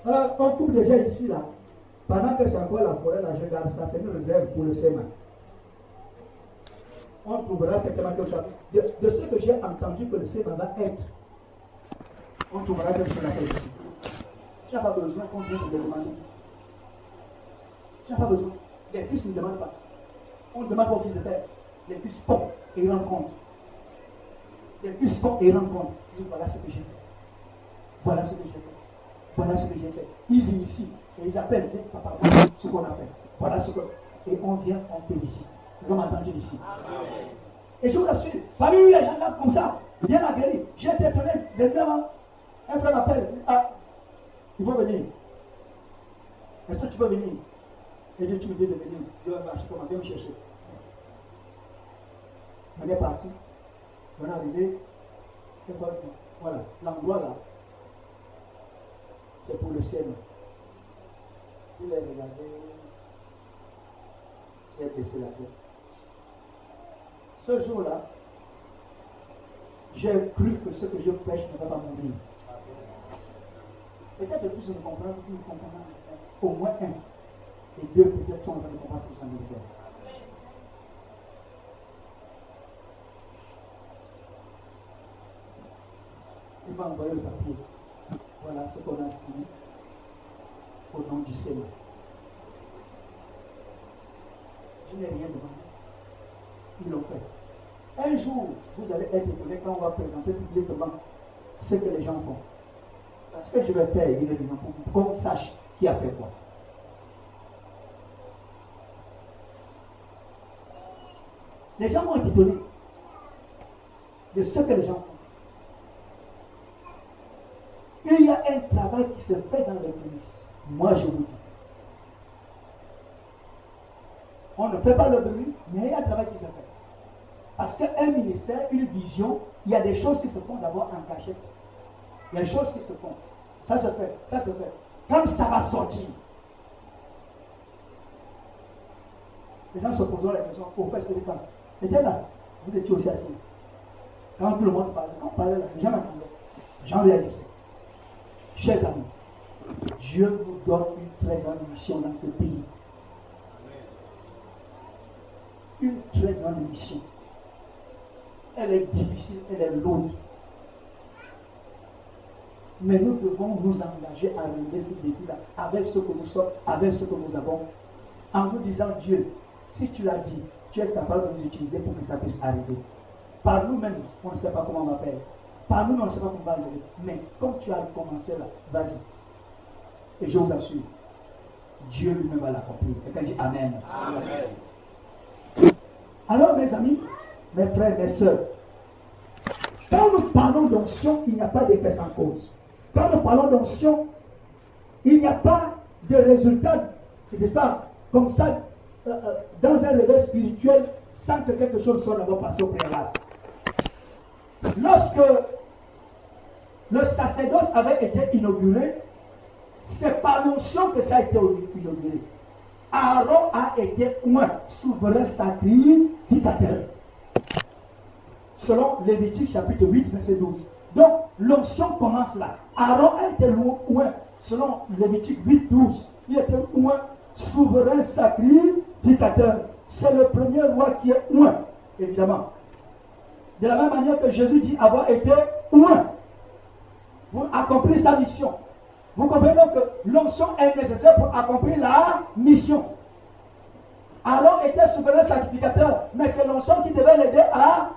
euh, on coupe déjà ici, là. Pendant que c'est encore la forêt, là, je garde ça, c'est une réserve pour le SEMA. On trouvera certainement quelque chose. De, de ce que j'ai entendu que le va être, on trouvera quelque chose à faire ici. Tu n'as pas besoin qu'on vienne te demander. Tu n'as pas besoin. Les fils ne demandent pas. On demande aux fils de faire. Les fils font et compte. Les fils font et compte. Ils disent voilà ce que j'ai fait. Voilà ce que j'ai fait. Voilà ce que j'ai fait. Ils initient et ils appellent papa, ce qu'on a fait. Voilà ce que. Et on vient, on félicite. Comme entendu ici. Et je vous assure, parmi des gens là comme ça, bien aguerris. J'ai été étonné. Maintenant, un frère m'appelle. Ah, il faut venir. Est-ce que tu peux venir? Et Dieu, tu me dis de venir. Je vais marcher comment Viens me chercher. On est parti. On est arrivé. Voilà, l'endroit là, c'est pour le ciel. Il est regardé. J'ai baissé la tête. Ce jour-là, j'ai cru que ce que je pêche ne va pas mourir. Peut-être tous ne comprennent, ne comprennent au moins un. Et deux peut-être sont en train de comprendre ce que ça veut dire. Il m'a envoyé le papier. Voilà ce qu'on a signé au nom du Seigneur. Je n'ai rien demandé. Ils l'ont fait. Un jour, vous allez être étonné quand on va présenter publiquement ce que les gens font. Parce que je vais faire évidemment pour qu'on sache qui a fait quoi. Les gens vont être étonnés de ce que les gens font. Il y a un travail qui se fait dans l'église. Moi, je vous dis. On ne fait pas le bruit, mais il y a un travail qui se fait. Parce qu'un ministère, une vision, il y a des choses qui se font d'abord en cachette. Il y a des choses qui se font. Ça se fait, ça se fait. Quand ça va sortir, les gens se poseront la question, au fait, c'était quand? C'était là. Vous étiez aussi assis. Quand tout le monde parlait, quand on parlait là, les gens m'attendaient. J'en réagissais. Chers amis, Dieu nous donne une très grande mission dans ce pays. Une très grande mission. Elle est difficile, elle est lourde. Mais nous devons nous engager à relever ce défi-là avec ce que nous sommes, avec ce que nous avons, en nous disant Dieu, si tu l'as dit, tu es capable de nous utiliser pour que ça puisse arriver. Par nous-mêmes, on ne sait pas comment on va faire. Par nous, on ne sait pas comment on va arriver. Mais comme tu as commencé là, vas-y. Et je vous assure, Dieu lui-même va l'accomplir. Et quand dit Amen. Amen. Alors, mes amis, mes frères, mes soeurs, quand nous parlons d'onction, il n'y a pas d'effet sans cause. Quand nous parlons d'onction, il n'y a pas de résultat, n'est-ce pas, comme ça, euh, euh, dans un réveil spirituel, sans que quelque chose soit d'abord passé au préalable. Lorsque le sacerdoce avait été inauguré, c'est par l'onction que ça a été inauguré. Aaron a été un souverain sacrificateur. Selon Lévitique chapitre 8, verset 12. Donc, l'onction commence là. Aaron a été loin, selon Lévitique 8, 12. Il était loin, souverain sacrificateur. C'est le premier roi qui est loin, évidemment. De la même manière que Jésus dit avoir été loin pour accomplir sa mission. Vous comprenez donc que l'onction est nécessaire pour accomplir la mission. Aaron était souverain sacrificateur, mais c'est l'onction qui devait l'aider à,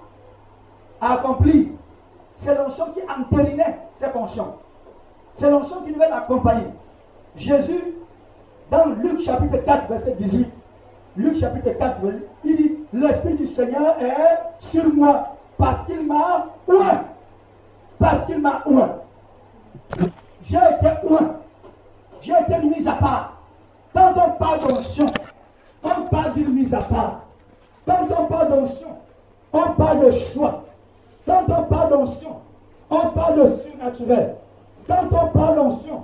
accomplir. C'est l'onction qui entérinait ses fonctions. C'est l'onction qui devait l'accompagner. Jésus, dans Luc chapitre 4, verset 18, Luc chapitre 4, il dit, l'Esprit du Seigneur est sur moi parce qu'il m'a oint. Parce qu'il m'a oint. J'ai été oint. J'ai été mis à part. Quand on parle d'onction, on parle d'une mise à part. Quand on parle d'onction, on parle de choix. Quand on parle d'onction, on parle de surnaturel. Quand on parle d'onction,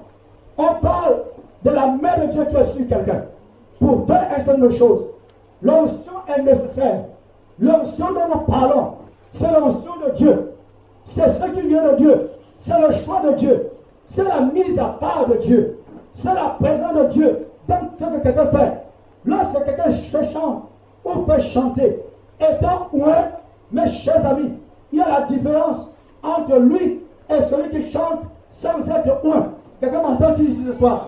on parle de la main de Dieu qui est sur quelqu'un. Pour faire un certain de choses, l'onction est nécessaire. L'onction dont nous parlons, c'est l'onction de Dieu. C'est ce qui vient de Dieu. C'est le choix de Dieu. C'est la mise à part de Dieu. C'est la présence de Dieu dans ce que quelqu'un fait. Lorsque quelqu'un chante ou fait chanter, étant loin, mes chers amis, il y a la différence entre lui et celui qui chante sans être loin. Quelqu'un m'entend ici ce soir?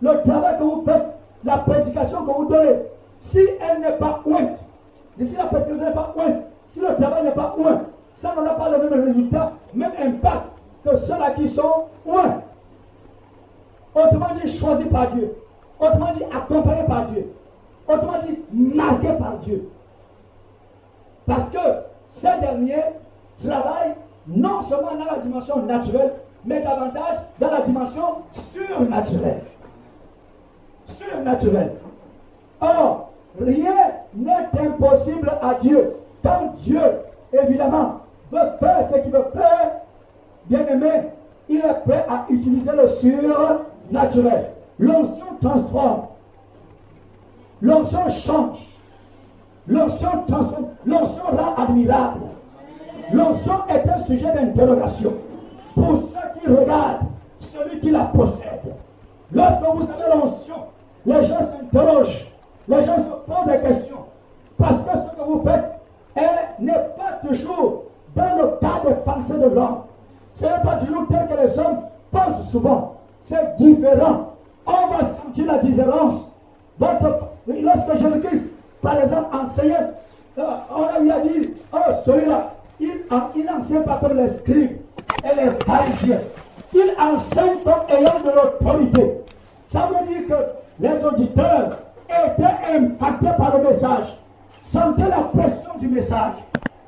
Le travail que vous faites, la prédication que vous donnez, si elle n'est pas loin, si la prédication n'est pas loin, si le travail n'est pas loin, ça n'aura pas le même résultat, même impact que ceux-là qui sont loin. Autrement dit, choisi par Dieu. Autrement dit, accompagné par Dieu. Autrement dit, marqué par Dieu. Parce que ces derniers travaillent non seulement dans la dimension naturelle, mais davantage dans la dimension surnaturelle. Surnaturelle. Or, rien n'est impossible à Dieu. Quand Dieu, évidemment, veut faire ce qu'il veut faire, bien aimé, il est prêt à utiliser le surnaturel. L'onction transforme. L'onction change. L'onction rend admirable. L'onction est un sujet d'interrogation pour ceux qui regardent celui qui la possède. Lorsque vous avez l'onction, les gens s'interrogent, les gens se posent des questions. Parce que ce que vous faites n'est pas toujours dans le cas de pensée de l'homme. Ce n'est pas toujours tel que les hommes pensent souvent. C'est différent on va sentir la différence. lorsque Jésus-Christ, par exemple, enseignait, euh, on lui a dit, oh, celui-là, il, enseigne pas comme les scribes et les pharisiens. Il enseigne comme ayant de l'autorité. Ça veut dire que les auditeurs étaient impactés par le message, sentaient la pression du message,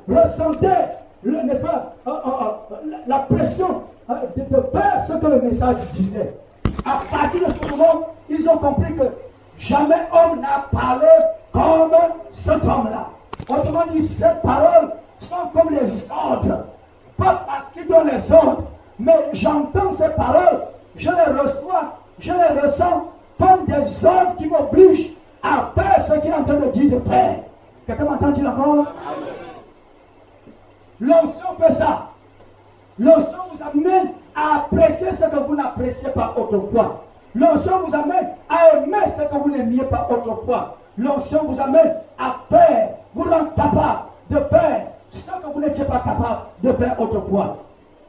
ressentaient, n'est-ce pas, euh, euh, la pression de faire ce que le message disait à partir de ce moment, ils ont compris que jamais homme n'a parlé comme cet homme-là. Autrement dit, ces paroles sont comme les ordres. Pas parce qu'ils donnent les ordres, mais j'entends ces paroles, je les reçois, je les ressens comme des ordres qui m'obligent à faire ce qu'il est en train de dire de faire. Quelqu'un m'entend-il encore L'onction fait ça. L'onction vous amène à apprécier ce que vous n'appréciez pas autrefois. L'onction vous amène à aimer ce que vous n'aimiez pas autrefois. L'onction vous amène à faire, vous rend capable de faire ce que vous n'étiez pas capable de faire autrefois.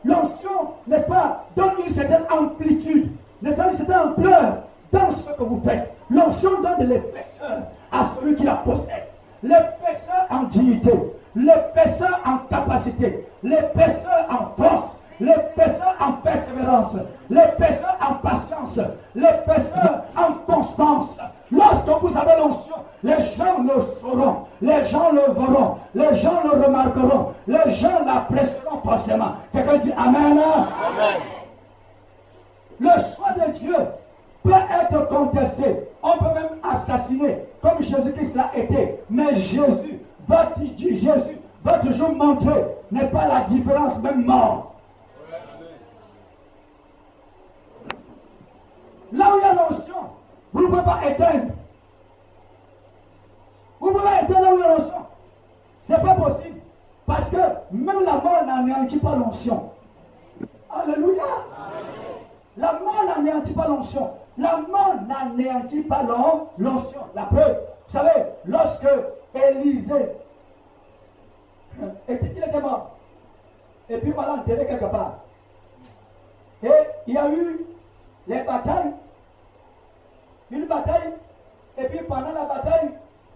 L'onction, n'est-ce pas, donne une certaine amplitude, n'est-ce pas, une certaine ampleur dans ce que vous faites. L'onction donne de l'épaisseur à celui qui la possède. L'épaisseur en dignité, l'épaisseur en capacité, l'épaisseur en force, l'épaisseur en persévérance, l'épaisseur en patience, l'épaisseur en constance. Lorsque vous avez l'onction, les gens le sauront, les gens le verront, les gens le remarqueront, les gens l'apprécieront forcément. Quelqu'un dit Amen. Amen. Le choix de Dieu peut être contesté. On peut même assassiner, comme Jésus-Christ l'a été. Mais Jésus va, Jésus va toujours montrer, n'est-ce pas, la différence, même mort? Là où il y a l'onction, Vous ne pouvez pas éteindre. Vous ne pouvez pas éteindre là où il y a l'onction. Ce n'est pas possible. Parce que même la mort n'anéantit pas l'onction. Alléluia. La mort n'anéantit pas l'onction. La mort n'anéantit pas l'onction. La preuve. Vous savez, lorsque Élisée, et puis il était mort, et puis voilà enterré quelque part. Et il y a eu les batailles, une bataille, et puis pendant la bataille,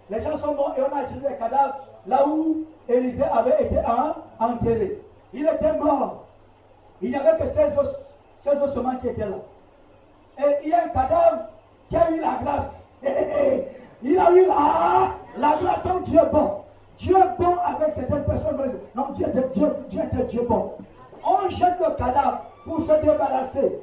les gens sont morts et on a jeté les cadavres là où Élisée avait été enterré. Il était mort. Il n'y avait que ses, os, ses ossements qui étaient là. Et il y a un cadavre qui a eu la grâce. Il a eu la, la grâce comme Dieu est bon. Dieu est bon avec certaines personnes. Non, Dieu était Dieu, Dieu, était Dieu bon. On jette le cadavre pour se débarrasser.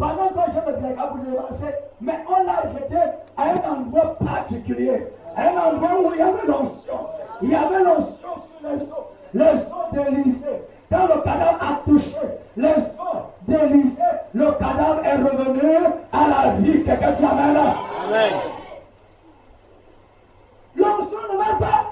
Pendant cadavre pour se débarrasser, mais on l'a jeté à un endroit particulier. À un endroit où il y avait l'onction. Il y avait l'onction sur les os. Les os d'Élysée. Quand le cadavre a touché les os d'Élysée, le cadavre est revenu à la vie. Quelqu'un dit Amen. Amen. L'onction ne meurt pas.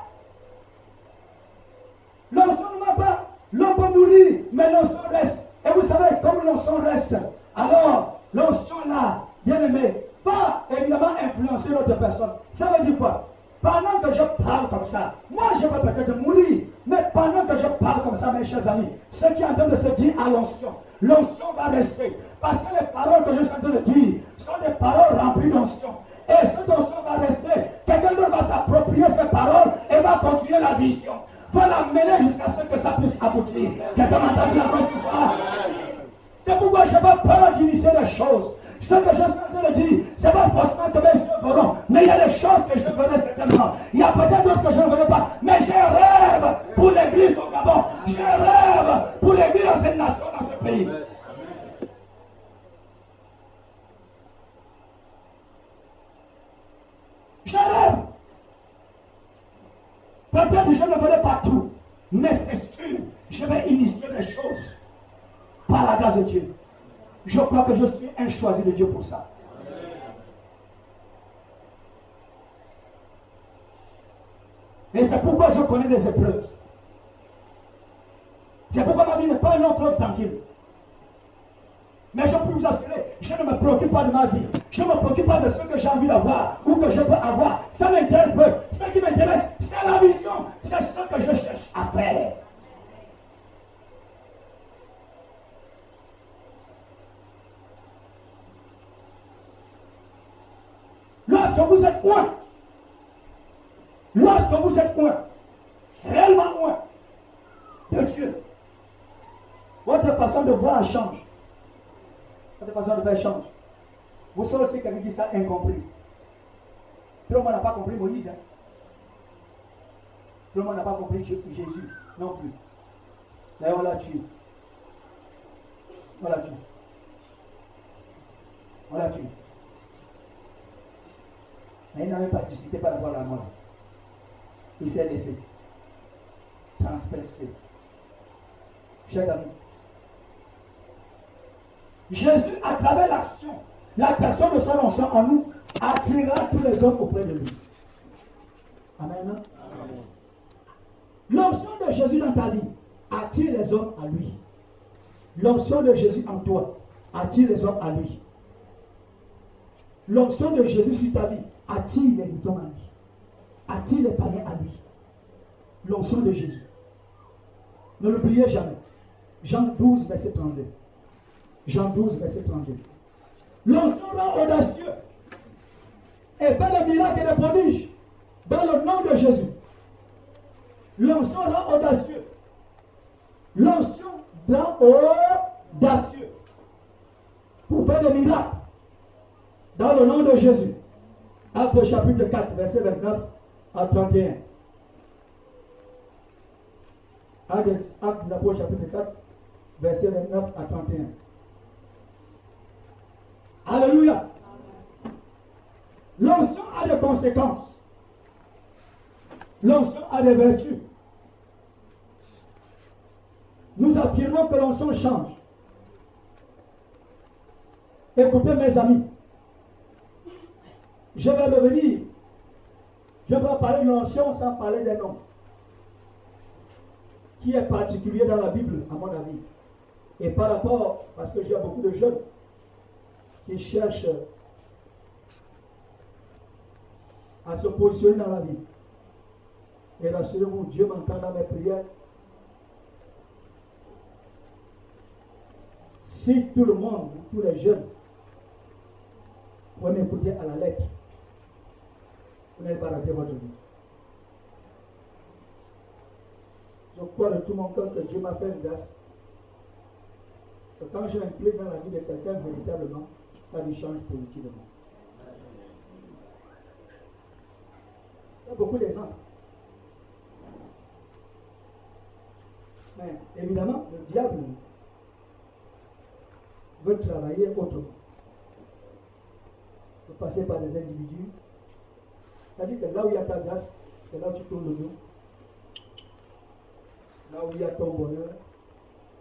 L'onction ne meurt pas. L'homme peut mourir, mais l'onction reste. Et vous savez, comme l'onction reste, alors l'onction là, bien aimé, va évidemment influencer notre personne. Ça veut dire quoi? Pendant que je parle comme ça, moi je peux peut-être mourir, mais pendant que je parle comme ça, mes chers amis, ce qui est en train de se dire à l'onction, l'onction va rester. Parce que les paroles que je suis en train de dire sont des paroles remplies d'onction. Et cette onction va rester. Quelqu'un d'autre va s'approprier ces paroles et va continuer la vision. Va l'amener jusqu'à ce que ça puisse aboutir. Quelqu'un m'a entendu encore ce soir? C'est pourquoi je n'ai pas peur d'initier des choses. Ce que je suis en train de dire, ce n'est pas forcément que mes yeux verront, mais il y a des choses que je verrai certainement. Il y a peut-être d'autres que je ne verrai pas, mais j'ai rêve pour l'église au Gabon. J'ai rêve pour l'église dans cette nation, dans ce pays. Je rêve. Peut-être que je ne verrai pas tout, mais c'est sûr, je vais initier des choses par la grâce de Dieu. Je crois que je suis un choisi de Dieu pour ça. Et c'est pourquoi je connais des épreuves. C'est pourquoi ma vie n'est pas un long fleuve tranquille. Mais je peux vous assurer, je ne me préoccupe pas de ma vie. Je ne me préoccupe pas de ce que j'ai envie d'avoir ou que je peux avoir. Ça m'intéresse peu. Ce qui m'intéresse, c'est la vision. C'est ce que je cherche à faire. Lorsque vous êtes loin, lorsque vous êtes loin, réellement loin de Dieu, votre façon de voir change. Votre façon de faire change. Vous savez aussi quelqu'un qui ça incompris. Tout le monde n'a pas compris Moïse. Hein? Tout le monde n'a pas compris Jésus non plus. D'ailleurs, on l'a tué. On l'a tué. On l'a tué. Mais il n'avait pas discuté par rapport à la mort. Il s'est laissé transpercer. Chers amis, Jésus, à travers l'action, la personne de son onction en nous, attirera tous les hommes auprès de lui. Amen. L'onction de Jésus dans ta vie attire les hommes à lui. L'onction de Jésus en toi attire les hommes à lui. L'onction de Jésus sur ta vie attire les hommes à lui. Attire les païens à lui. L'onction de Jésus. Ne l'oubliez jamais. Jean 12, verset 32. Jean 12, verset 32. L'onction rend audacieux et fait des miracles et des prodiges dans le nom de Jésus. L'onction rend audacieux. L'onction rend audacieux pour faire des miracles dans le nom de Jésus. Acte chapitre 4, verset 29 à 31. Acte des Apôtres chapitre 4, verset 29 à 31. Alléluia. L'onction a des conséquences. L'onction a des vertus. Nous affirmons que l'onction change. Écoutez mes amis. Je vais revenir. Je vais parler de l'ancien sans parler des noms. Qui est particulier dans la Bible, à mon avis. Et par rapport, parce que j'ai beaucoup de jeunes qui cherchent à se positionner dans la vie. Et rassurez-vous, Dieu m'entend dans mes prières. Si tout le monde, tous les jeunes, pouvaient m'écouter à la lettre, vous n'allez pas rater votre vie. Je crois de tout mon cœur que Dieu m'a fait une grâce. Que quand je m'implique dans la vie de quelqu'un véritablement, ça lui change positivement. Il y a beaucoup d'exemples. Mais évidemment, le diable veut travailler autrement. Vous passez par des individus. C'est-à-dire que là où il y a ta grâce, c'est là où tu tournes le dos. Là où il y a ton bonheur.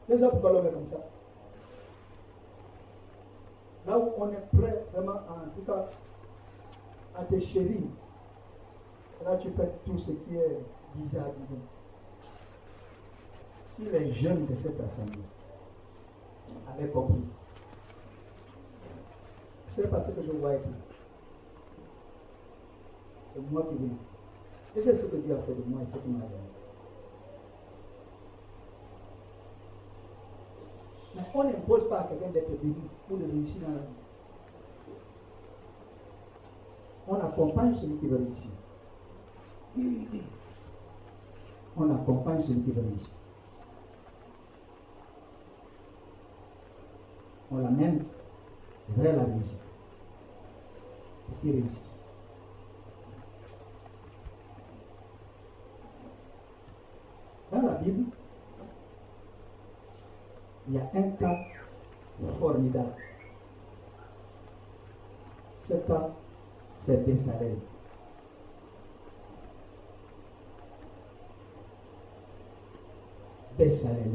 Les ça pourquoi l'homme est comme ça. Là où on est prêt vraiment, en tout cas, à te chérir, c'est là où tu fais tout ce qui est bizarre. Si les jeunes de cette assemblée avaient compris, c'est pas ce que je vois être. C'est moi qui viens. Et c'est ce que Dieu a fait de moi et ce qu'il m'a donné. Mais on n'impose pas à quelqu'un d'être béni ou de réussir dans la vie. On accompagne celui qui veut réussir. On accompagne celui qui veut réussir. On l'amène vers la réussite. Pour qu'il réussisse. Dans la Bible, il y a un cas formidable. Ce cas, c'est Bessalel. Bessalel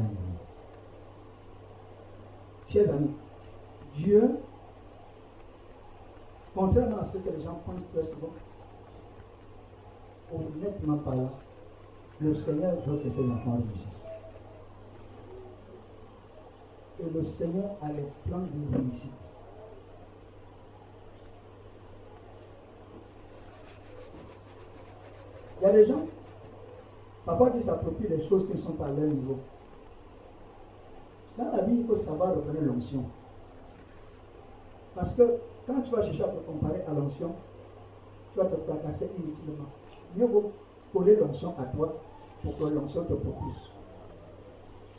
Chers amis, Dieu, contrairement à ce que les gens pensent très souvent, honnêtement parlant, le Seigneur veut que ses enfants réussissent. Et le Seigneur a les plans de réussite. Il y a des gens, parfois, qui s'approprient des choses qui ne sont pas à leur niveau. Dans la vie, il faut savoir reconnaître l'onction. Parce que quand tu vas chercher à te comparer à l'onction, tu vas te fracasser inutilement. Mieux vaut coller l'onction à toi pour que te propulse.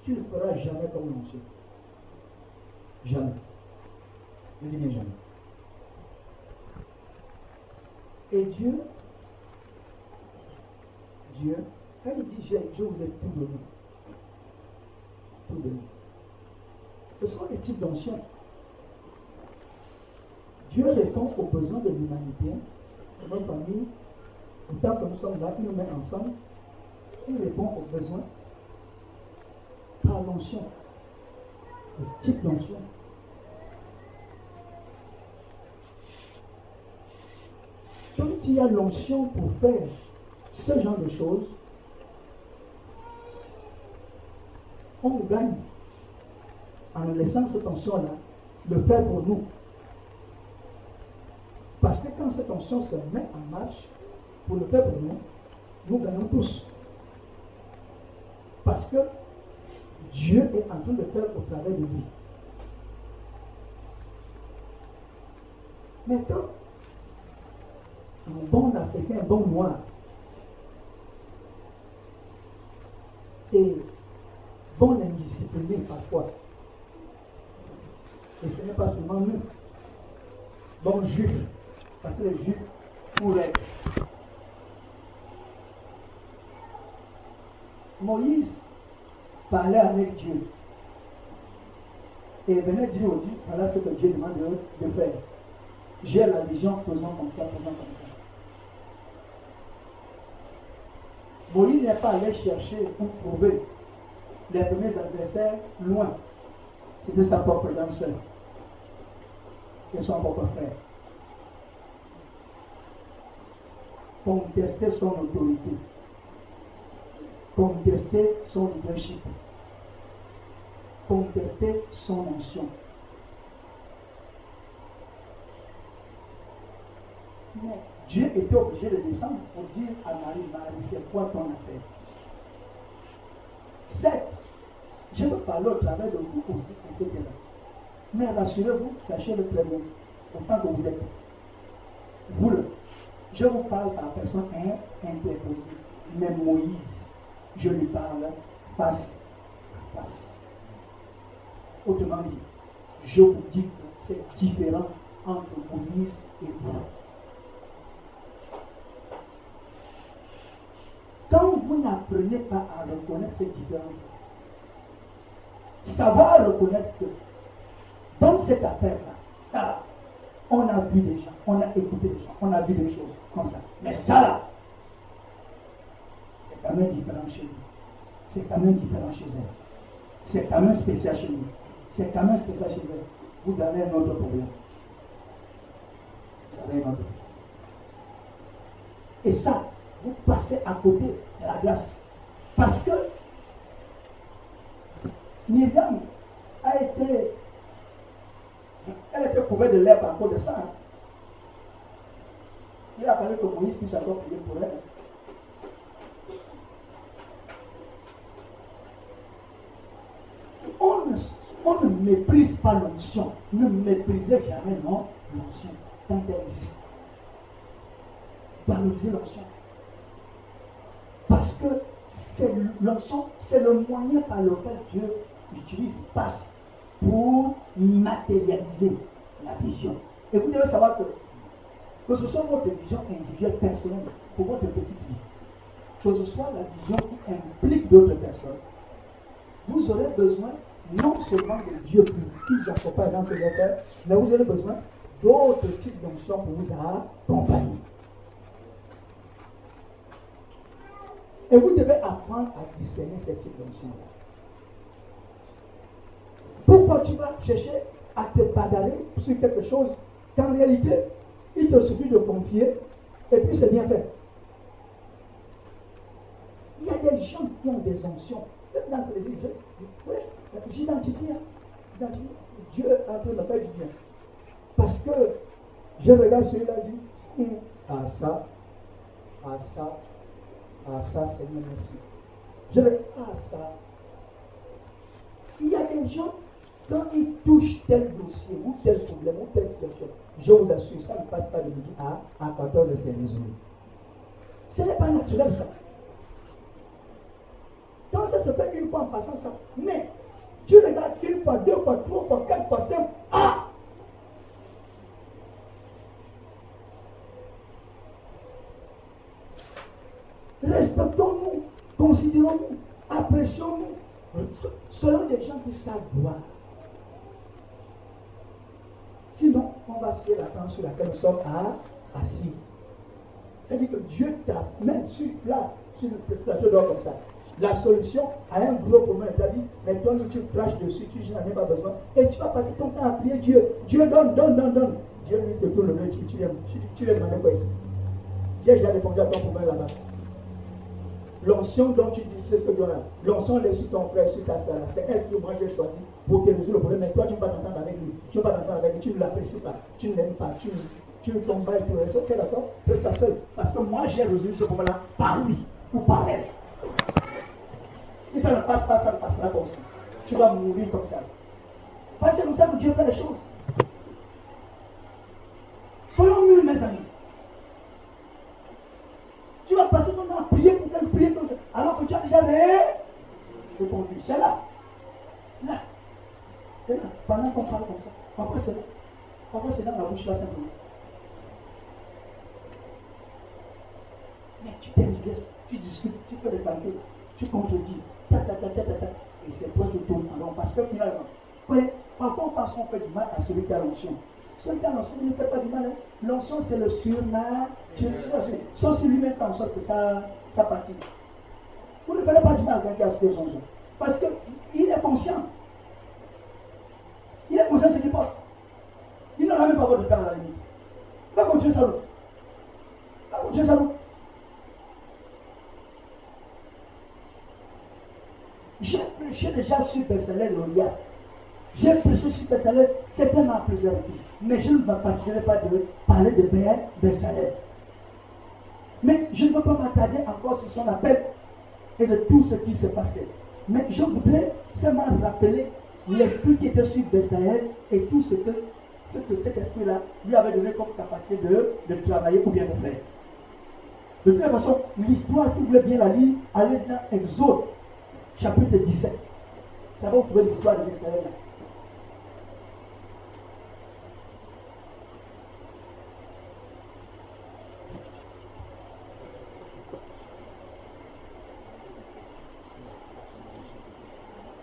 Tu ne feras jamais comme l'onction. Jamais. Je dis bien jamais. Et Dieu, Dieu, quand il dit je vous ai tout donné, tout donné. Ce sont les types d'anciens. Dieu répond aux besoins de l'humanité, de notre famille, autant que nous sommes là, il nous met ensemble. Il répond aux besoins par l'onction, le type d'onction. Quand il y a l'onction pour faire ce genre de choses, on gagne en laissant cette tension-là le faire pour nous. Parce que quand cette tension se met en marche pour le faire pour nous, nous gagnons tous. Parce que Dieu est en train de faire au travers de. Mais quand un bon Africain, un bon noir, et bon indiscipliné parfois, et ce n'est pas seulement nous. Bon juif, parce que les juifs pourraient. Moïse parlait avec Dieu. Et venait dire au Dieu, voilà ce que Dieu demande de, faire. J'ai la vision, faisons comme ça, faisons comme ça. Moïse n'est pas allé chercher pour trouver les premiers adversaires loin. C'était sa propre dame et son propre frère. contester son autorité, contester son leadership, contester son onction. Mais Dieu était obligé de descendre pour dire à Marie, Marie, c'est quoi ton appel? Certes, je veux parler au travers de vous aussi, etc. Mais rassurez-vous, sachez-le très bien, autant que vous êtes. Vous, je vous parle par personne interposée. Mais Moïse, je lui parle face à face. Autrement dit, je vous dis que c'est différent entre Moïse et vous. Quand vous n'apprenez pas à reconnaître cette différence, savoir reconnaître que dans cet appel-là, ça, on a vu des gens, on a écouté des gens, on a vu des choses comme ça. Mais ça là, c'est quand même différent chez nous. C'est quand même différent chez elle. C'est quand même spécial chez nous. C'est quand même spécial chez elle. Vous avez un autre problème. Vous avez un autre problème. Et ça, vous passez à côté de la grâce. Parce que Myriam a été, elle était couverte de lèvres à cause de ça. Il a fallu que Moïse puisse encore prier pour elle. On ne, méprise pas l'onction. Ne méprisez jamais non l'onction quand elle existe. Valorisez l'onction. Parce que c'est c'est le moyen par lequel Dieu utilise, passe pour matérialiser la vision. Et vous devez savoir que, que ce soit votre vision individuelle, personnelle, pour votre petite vie, que ce soit la vision qui implique d'autres personnes, vous aurez besoin non seulement de Dieu qui vous accompagne dans ces affaires, mais vous aurez besoin d'autres types d'onction pour vous accompagner. Et vous devez apprendre à discerner ces types d'onction-là. Pourquoi tu vas chercher à te bagarrer sur quelque chose qu'en réalité, il te suffit de confier et puis c'est bien fait. Il y a des gens qui ont des onctions. Même dans oui, j'identifie. Dieu en train de faire du bien. Parce que je regarde celui-là et dis, hum, à ça, à ça, à ça, Seigneur, merci. Je vais, à ça. Il y a des gens quand il touche tel dossier ou tel problème ou telle situation, je vous assure, ça ne passe pas de midi à, à 14 et c'est résolu. Ce n'est pas naturel ça. Quand ça se fait une fois en passant ça, mais tu regardes une fois, deux fois, trois fois, quatre fois, cinq, ah Respectons-nous, considérons-nous, apprécions-nous, selon des gens qui savent voir. Sinon, on va serrer la tente sur laquelle nous sommes assis. C'est-à-dire que Dieu t'amène sur, là, sur le plateau d'or comme ça. La solution à un gros dit, mais toi, tu craches dessus, tu n'en as pas besoin. Et tu vas passer ton temps à prier Dieu. Dieu donne, donne, donne, donne. Dieu lui te tourne le nez, tu, tu, tu, tu, lui demandes quoi ici? Dieu déjà répondu à ton problème là-bas. L'onction dont tu dis, c'est ce que Dieu a. L'onction est sur ton frère, sur ta soeur. C'est elle que moi j'ai choisi pour te résoudre le problème. Mais toi, tu ne vas pas t'entendre avec lui. Tu ne vas pas t'entendre avec lui. Tu ne l'apprécies pas. Tu ne l'aimes pas. Tu, tu tombes et tout reste. Ok, d'accord? C'est ça seul. Parce que moi, j'ai résolu ce problème-là par lui ou par elle. Si ça ne passe pas, ça ne passera pas aussi. Tu vas mourir comme ça. Parce que c'est comme ça que Dieu fait les choses. Soyons mûrs, mes amis. Tu vas passer ton temps à prier pour qu'elle prie comme ça. Alors que tu as déjà répondu. C'est là. Là. C'est là. Pendant qu'on parle comme ça. Après, c'est là. Après, c'est dans la bouche là simplement. Mais tu t'expresses, tu discutes, tu fais des papiers, tu contredis. Et c'est toi qui tournes en rond. Parce que finalement, parfois on pense qu'on fait du mal à celui qui a l'onction. Celui qui a l'onction ne fait pas du mal. Hein. L'onction, c'est le surnaturel. Sauf si lui-même fait en sorte que ça, ça partit. Vous ne faites pas du mal à quelqu'un qui a son onction. Parce qu'il est conscient. Il est conscient de ce qu'il porte. Il n'aura même pas votre temps à la limite. Va continuer sa route. Va continuer sa route. Prêché déjà sur Bessalel Loria. J'ai prêché sur Bessalel certainement plusieurs reprises. Mais je ne me partirai pas de parler de Bessalel. Mais je ne veux pas m'attarder encore sur son appel et de tout ce qui s'est passé. Mais je voudrais seulement rappeler l'esprit qui était sur Bessalel et tout ce que, ce que cet esprit-là lui avait donné comme capacité de, de travailler ou bien de faire. De toute façon, l'histoire, si vous voulez bien la lire, allez-y dans Exode, chapitre 17. Ça va vous trouver l'histoire de Bessalel.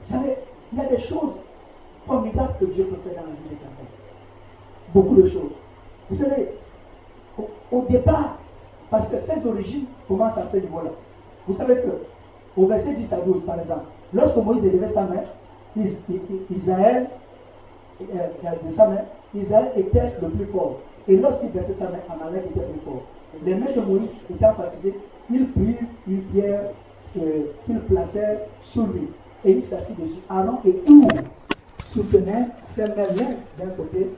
Vous savez, il y a des choses formidables que Dieu peut faire dans la vie de quelqu'un. Beaucoup de choses. Vous savez, au, départ, parce que ses origines commencent à ce niveau-là. Vous savez que, au verset 10 à 12, par exemple, lorsque Moïse élevait sa main, Israël, euh, de sa main, Israël était le plus fort. Et lorsqu'il baissait sa main, Amalek était plus fort. Les mains de Moïse étant fatiguées, il prit une pierre euh, qu'il plaçait sous lui et il s'assit dessus. Aaron et Our soutenaient ses mains l'un d'un côté,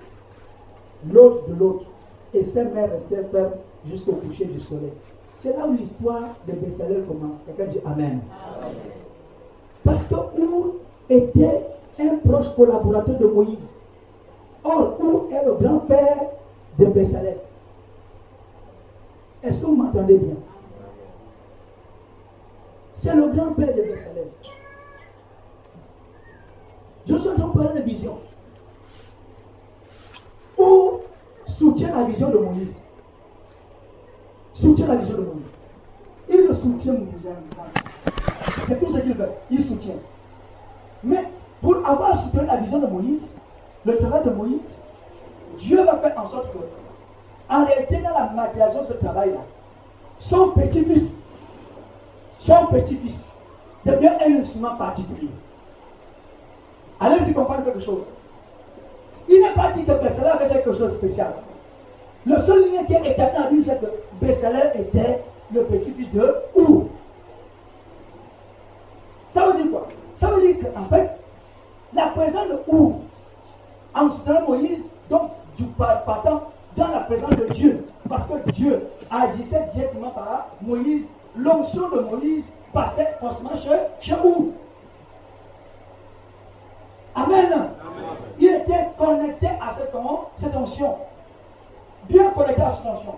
l'autre de l'autre, et ses mains restaient fermes jusqu'au coucher du soleil. C'est là où l'histoire de Bessalel commence. Quelqu'un dit Amen. Parce que Our était un proche collaborateur de Moïse. Or, Our est le grand-père de Bessalel. Est-ce que vous m'entendez bien? C'est le grand-père de Bessalel. Je suis en train de vision. Ou soutient la vision de Moïse. Soutient la vision de Moïse. Il le soutient. C'est tout ce qu'il veut. Il soutient. Mais pour avoir soutenu la vision de Moïse, le travail de Moïse, Dieu va faire en sorte que, en réalité, dans la matérialisation de ce travail-là, son petit-fils, son petit-fils devient un instrument particulier. Allez-y comprendre quelque chose. Il n'est pas dit que Bessalel avait quelque chose de spécial. Le seul lien qui est établi en c'est que Bessalel était le petit-fils de Ou. Ça veut dire quoi? Ça veut dire qu'en fait, la présence de Ou, en soutenant Moïse, donc du partant dans la présence de Dieu, parce que Dieu agissait directement par Moïse, l'onction de Moïse passait forcément chez, chez Ou. Amen. Il était connecté à cette, cette onction. Bien connecté à cette onction.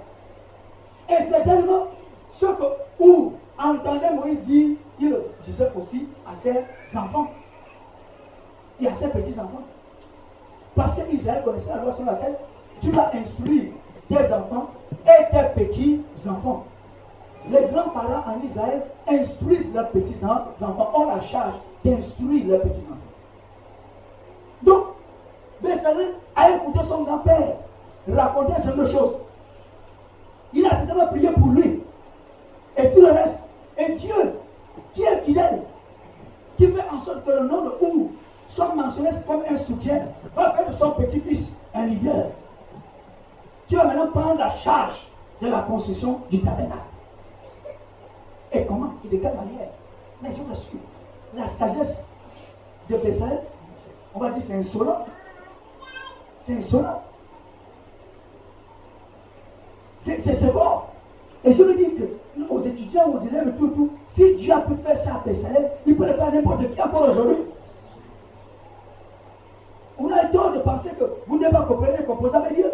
Et c'est tellement ce que, où entendait Moïse dire, il le disait aussi à ses enfants et à ses petits-enfants. Parce qu'Israël connaissait la loi sur laquelle tu vas instruire tes enfants et tes petits-enfants. Les grands-parents en Israël instruisent leurs petits-enfants, ont la charge d'instruire leurs petits-enfants. Donc, Bessalel a écouté son grand-père raconter ces deux choses. Il a certainement prié pour lui. Et tout le reste. Et Dieu, qui est fidèle, qui fait en sorte que le nom de Ou soit mentionné comme un soutien, va faire de son petit-fils un leader. Qui va maintenant prendre la charge de la construction du tabernacle. Et comment? Et de quelle manière? Mais je me suis. La sagesse de Bessalel, on va dire c'est insolent. C'est insolent. C'est fort. Et je me dis que aux étudiants, aux élèves, tout, tout, si Dieu a pu faire ça à Pessalel, il peut le faire à n'importe qui encore aujourd'hui. On a tort de penser que vous n'êtes pas comprenez, composer avec Dieu.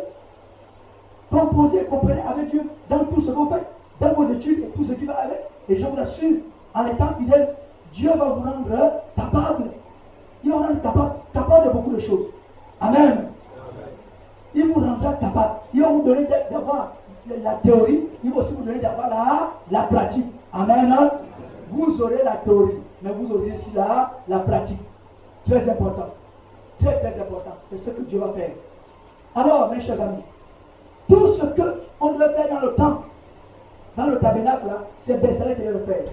Composer, comprenez avec Dieu dans tout ce que vous faites, dans vos études et tout ce qui va avec. Et je vous assure, en étant fidèle, Dieu va vous rendre capable il vous rendre capable, capable de beaucoup de choses. Amen. Il vous rendra capable. Il va vous donner d'avoir la théorie, il va aussi vous donner d'avoir la, la pratique. Amen. Vous aurez la théorie, mais vous aurez aussi la, la pratique. Très important. Très, très important. C'est ce que Dieu va faire. Alors, mes chers amis, tout ce qu'on devait faire dans le temple, dans le tabernacle, c'est Bessalé qui devait le faire.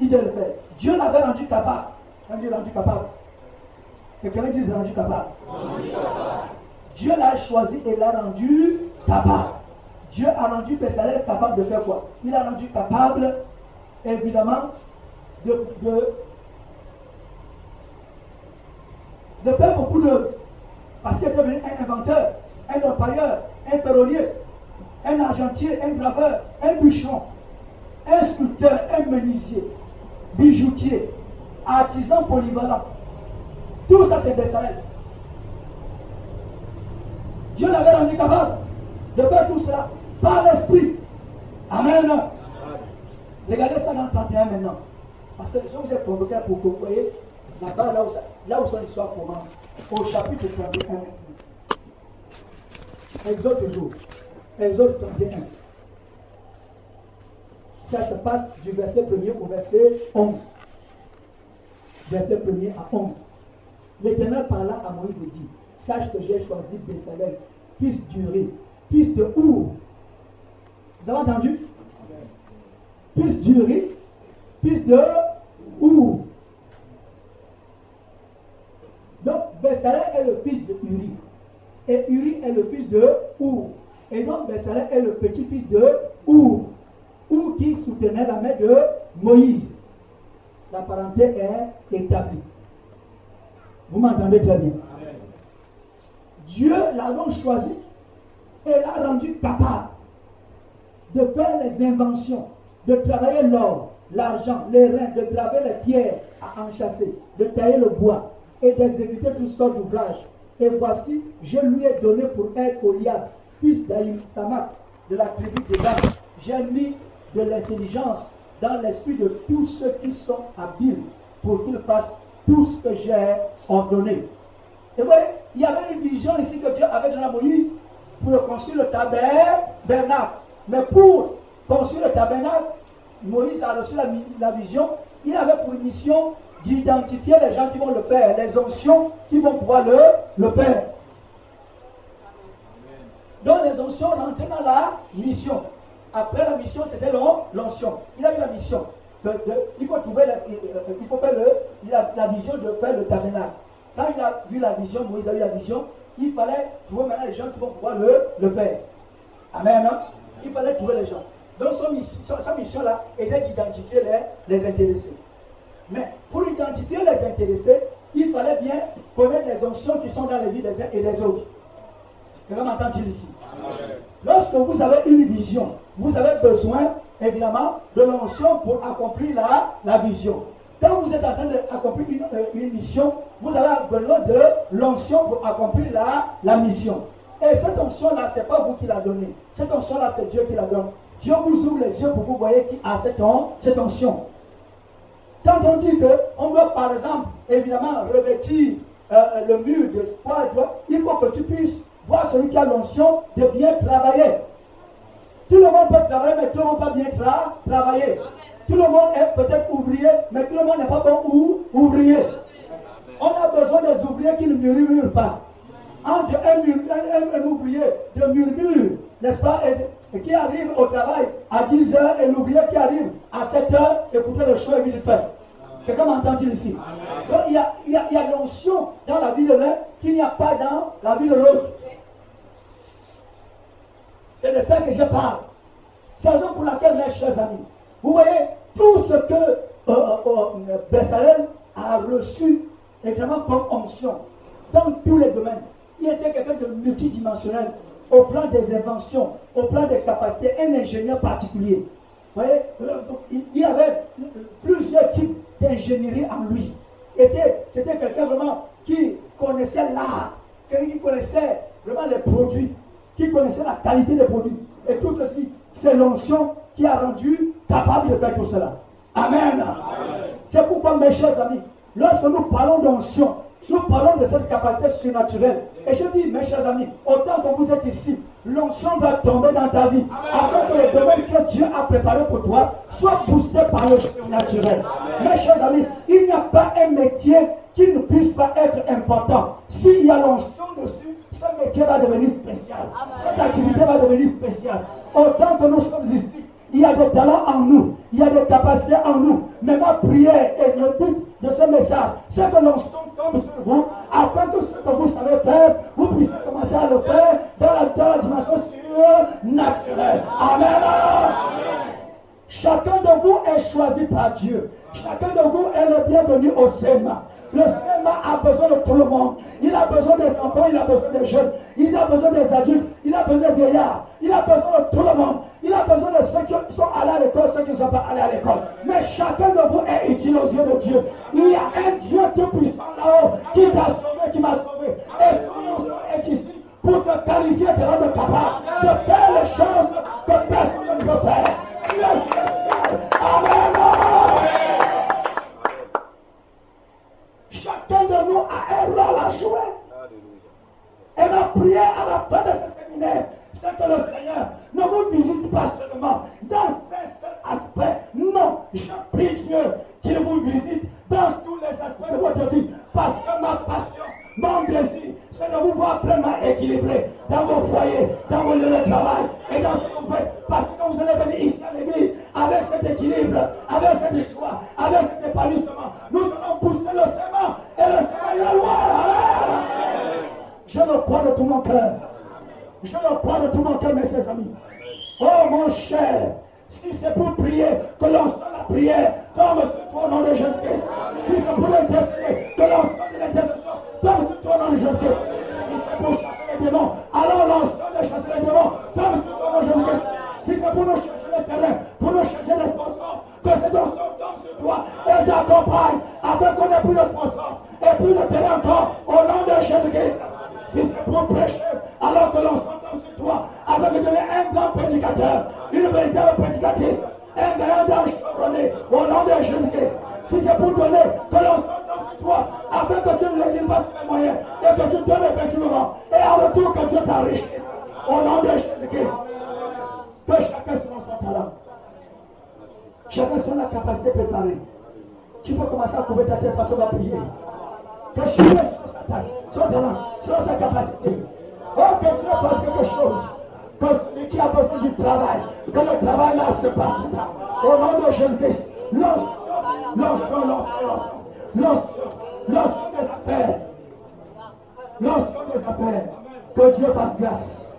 Il devait le faire. Dieu l'avait rendu capable. Quand Dieu l'a rendu capable. Quelqu'un me dit rendu capable. Dieu l'a choisi et l'a rendu capable. Dieu a rendu Bessalel capable de faire quoi? Il a rendu capable, évidemment, de, faire beaucoup de... Parce qu'il est devenu un inventeur, un orpailleur, un ferronnier, un argentier, un graveur, un bûcheron, un sculpteur, un menuisier, bijoutier, artisan polyvalent. Tout ça, c'est Bessalel. Dieu l'avait rendu capable de faire tout cela par l'esprit. Amen. Regardez ça dans le 31 maintenant. Parce que je vous ai convoqué pour que vous voyez là-bas, là où, là où son histoire commence. Au chapitre 31 Exode toujours. Exode 31. Ça se passe du verset 1er au verset 11. Verset 1er à 11. L'Éternel parla à Moïse et dit Sache que j'ai choisi Bessalel, fils d'Uri, fils de Our. Vous avez entendu? Fils d'Uri, fils de Our. Donc, Bessalel est le fils de Uri. Et Uri est le fils de Our. Et donc, Bessalel est le petit-fils de Our. Our qui soutenait la main de Moïse. La parenté est établie. Vous m'entendez très bien? Dieu l'a donc choisi et l'a rendu capable de faire les inventions, de travailler l'or, l'argent, les reins, de graver les pierres à enchasser, de tailler le bois et d'exécuter toutes sortes d'ouvrages. Et voici, je lui ai donné pour être Oliab, fils d'Aïm Samak, de la tribu de Dan. J'ai mis de l'intelligence dans l'esprit de tous ceux qui sont habiles pour qu'ils fassent tout ce que j'ai ordonné. Et vous voyez, il y avait une vision ici que Dieu avait dans la Moïse pour construire le tabernacle. Mais pour construire le tabernacle, Moïse a reçu la, vision. Il avait pour mission d'identifier les gens qui vont le faire, les onctions qui vont pouvoir le, le faire. Donc les onctions rentraient dans la mission. Après la mission, c'était l'onction. Il a eu la mission. il faut trouver, il faut faire la, vision de faire le tabernacle. Quand il a vu la vision, Moïse a eu la vision, il fallait trouver maintenant les gens qui vont pouvoir le, le faire. Amen. Hein? Il fallait trouver les gens. Donc son, sa mission-là était d'identifier les, les intéressés. Mais pour identifier les intéressés, il fallait bien connaître les onctions qui sont dans les vies des uns et des autres. Comment m'entend-il ici? Lorsque vous avez une vision, vous avez besoin, évidemment, de l'onction pour accomplir la, la vision. Quand vous êtes en train d'accomplir une, euh, une, mission, vous avez besoin de l'onction pour accomplir la, la mission. Et cette onction-là, ce n'est pas vous qui la donnez. Cette onction-là, c'est Dieu qui la donne. Dieu vous ouvre les yeux pour que vous voyez qui a cette, cette onction. Quand on dit qu'on doit, par exemple, évidemment, revêtir euh, euh, le mur d'espoir, il faut que tu puisses voir celui qui a l'onction de bien travailler. Tout le monde peut travailler, mais tout le monde pas bien travailler. Tout le monde est peut-être ouvrier, mais tout le monde n'est pas bon ou ouvrier. On a besoin des ouvriers qui ne murmurent pas. Entre un, ouvrier de murmure, n'est-ce pas, et, qui arrive au travail à 10 h et l'ouvrier qui arrive à 7 h écoutez le choix qu'il fait. Quelqu'un m'entend-il ici Donc il y a, il y a, l'onction dans la vie de l'un qu'il n'y a pas dans la vie de l'autre. C'est de ça que je parle. C'est la raison pour laquelle, mes chers amis, vous voyez, tout ce que euh, euh, euh a reçu, évidemment, comme onction, dans tous les domaines, il était quelqu'un de multidimensionnel, au plan des inventions, au plan des capacités, un ingénieur particulier. Vous voyez, euh, il y avait plusieurs types d'ingénierie en lui. C'était quelqu'un vraiment qui connaissait l'art, qui connaissait vraiment les produits, qui connaissait la qualité des produits. Et tout ceci, c'est l'onction qui a rendu capable de faire tout cela. Amen. C'est pourquoi, mes chers amis, lorsque nous parlons d'onction, nous parlons de cette capacité surnaturelle. Et je dis, mes chers amis, autant que vous êtes ici, l'onction doit tomber dans ta vie. Afin que le domaine que Dieu a préparé pour toi soit boosté par le surnaturel. Mes chers amis, il n'y a pas un métier qui ne puisse pas être important. S'il y a l'onction dessus, ce métier va devenir spécial. Cette activité va devenir spéciale. Autant que nous sommes ici, il y a des talents en nous, il y a des capacités en nous. Mais ma prière et le but de ce message, c'est que l'onction tombe sur vous, afin que ce que vous savez faire, vous puissiez commencer à le faire dans la, dans la dimension surnaturelle. Amen. Chacun de vous est choisi par Dieu. Chacun de vous est le bienvenu au Sénat. Le Seigneur a besoin de tout le monde. Il a besoin des enfants, il a besoin des jeunes, il a besoin des adultes, il a besoin des vieillards, il a besoin de tout le monde. Il a besoin de ceux qui sont allés à l'école, ceux qui ne sont pas allés à l'école. Mais chacun de vous est utile aux yeux de Dieu. Il y a un Dieu tout puissant là-haut qui t'a sauvé, qui m'a sauvé. Et son nom est ici pour te qualifier, rendre capable de faire les choses que personne ne peut faire. Chacun de nous a un rôle à jouer. Et ma prière à la fin de ce séminaire, c'est que le Seigneur ne vous visite pas seulement dans ces seuls aspects. Non, je prie Dieu qu'il vous visite dans tous les aspects de votre vie. Parce que ma passion, mon désir, c'est de vous voir pleinement équilibré dans vos foyers, dans vos lieux de travail et dans ce que vous faites. Parce que quand vous allez venir ici à l'église, avec cet équilibre, avec cet choix, avec cet épanouissement, nous allons pousser le sément et le sément est loin. Je le crois de tout mon cœur. Je le crois de tout mon cœur, mes chers amis. Oh mon cher, si c'est pour prier, que l'on sent la prière, sur toi au nom de Jésus-Christ. Si c'est pour intercéder, que l'on sent l'intercession, sur toi au nom de Jésus-Christ. Si c'est pour chasser les démons, alors l'on sent de chasser les démons, sur toi au nom de Jésus-Christ. Si c'est pour nous chercher le terrain, pour nous chercher des sponsors, que c'est ton tombe sur toi et t'accompagne afin qu'on ait plus de sponsors et plus de terrain encore au nom de Jésus-Christ. Si c'est pour prêcher, alors que l'on s'entend sur toi, afin que tu deviennes un grand prédicateur, une véritable prédicatrice, un grand chevronné, au nom de Jésus-Christ. Si c'est pour donner, que l'on s'entend sur toi, afin que tu ne lésiles pas sur les moyens, et que tu donnes effectivement, et en retour que Dieu t'enrichisse, au nom de Jésus-Christ. Que chacun selon son talent. Chacun selon la capacité préparée. Tu peux commencer à couper ta tête parce qu'on va prier. Que chacun selon sa son talent, sa capacité. Oh, que Dieu fasse quelque chose. Que celui qui a besoin du travail, que le travail là se passe. Au nom de Jésus-Christ, lance, lance, lance, lance, lance, lance des affaires. Lance des affaires. Que Dieu fasse grâce.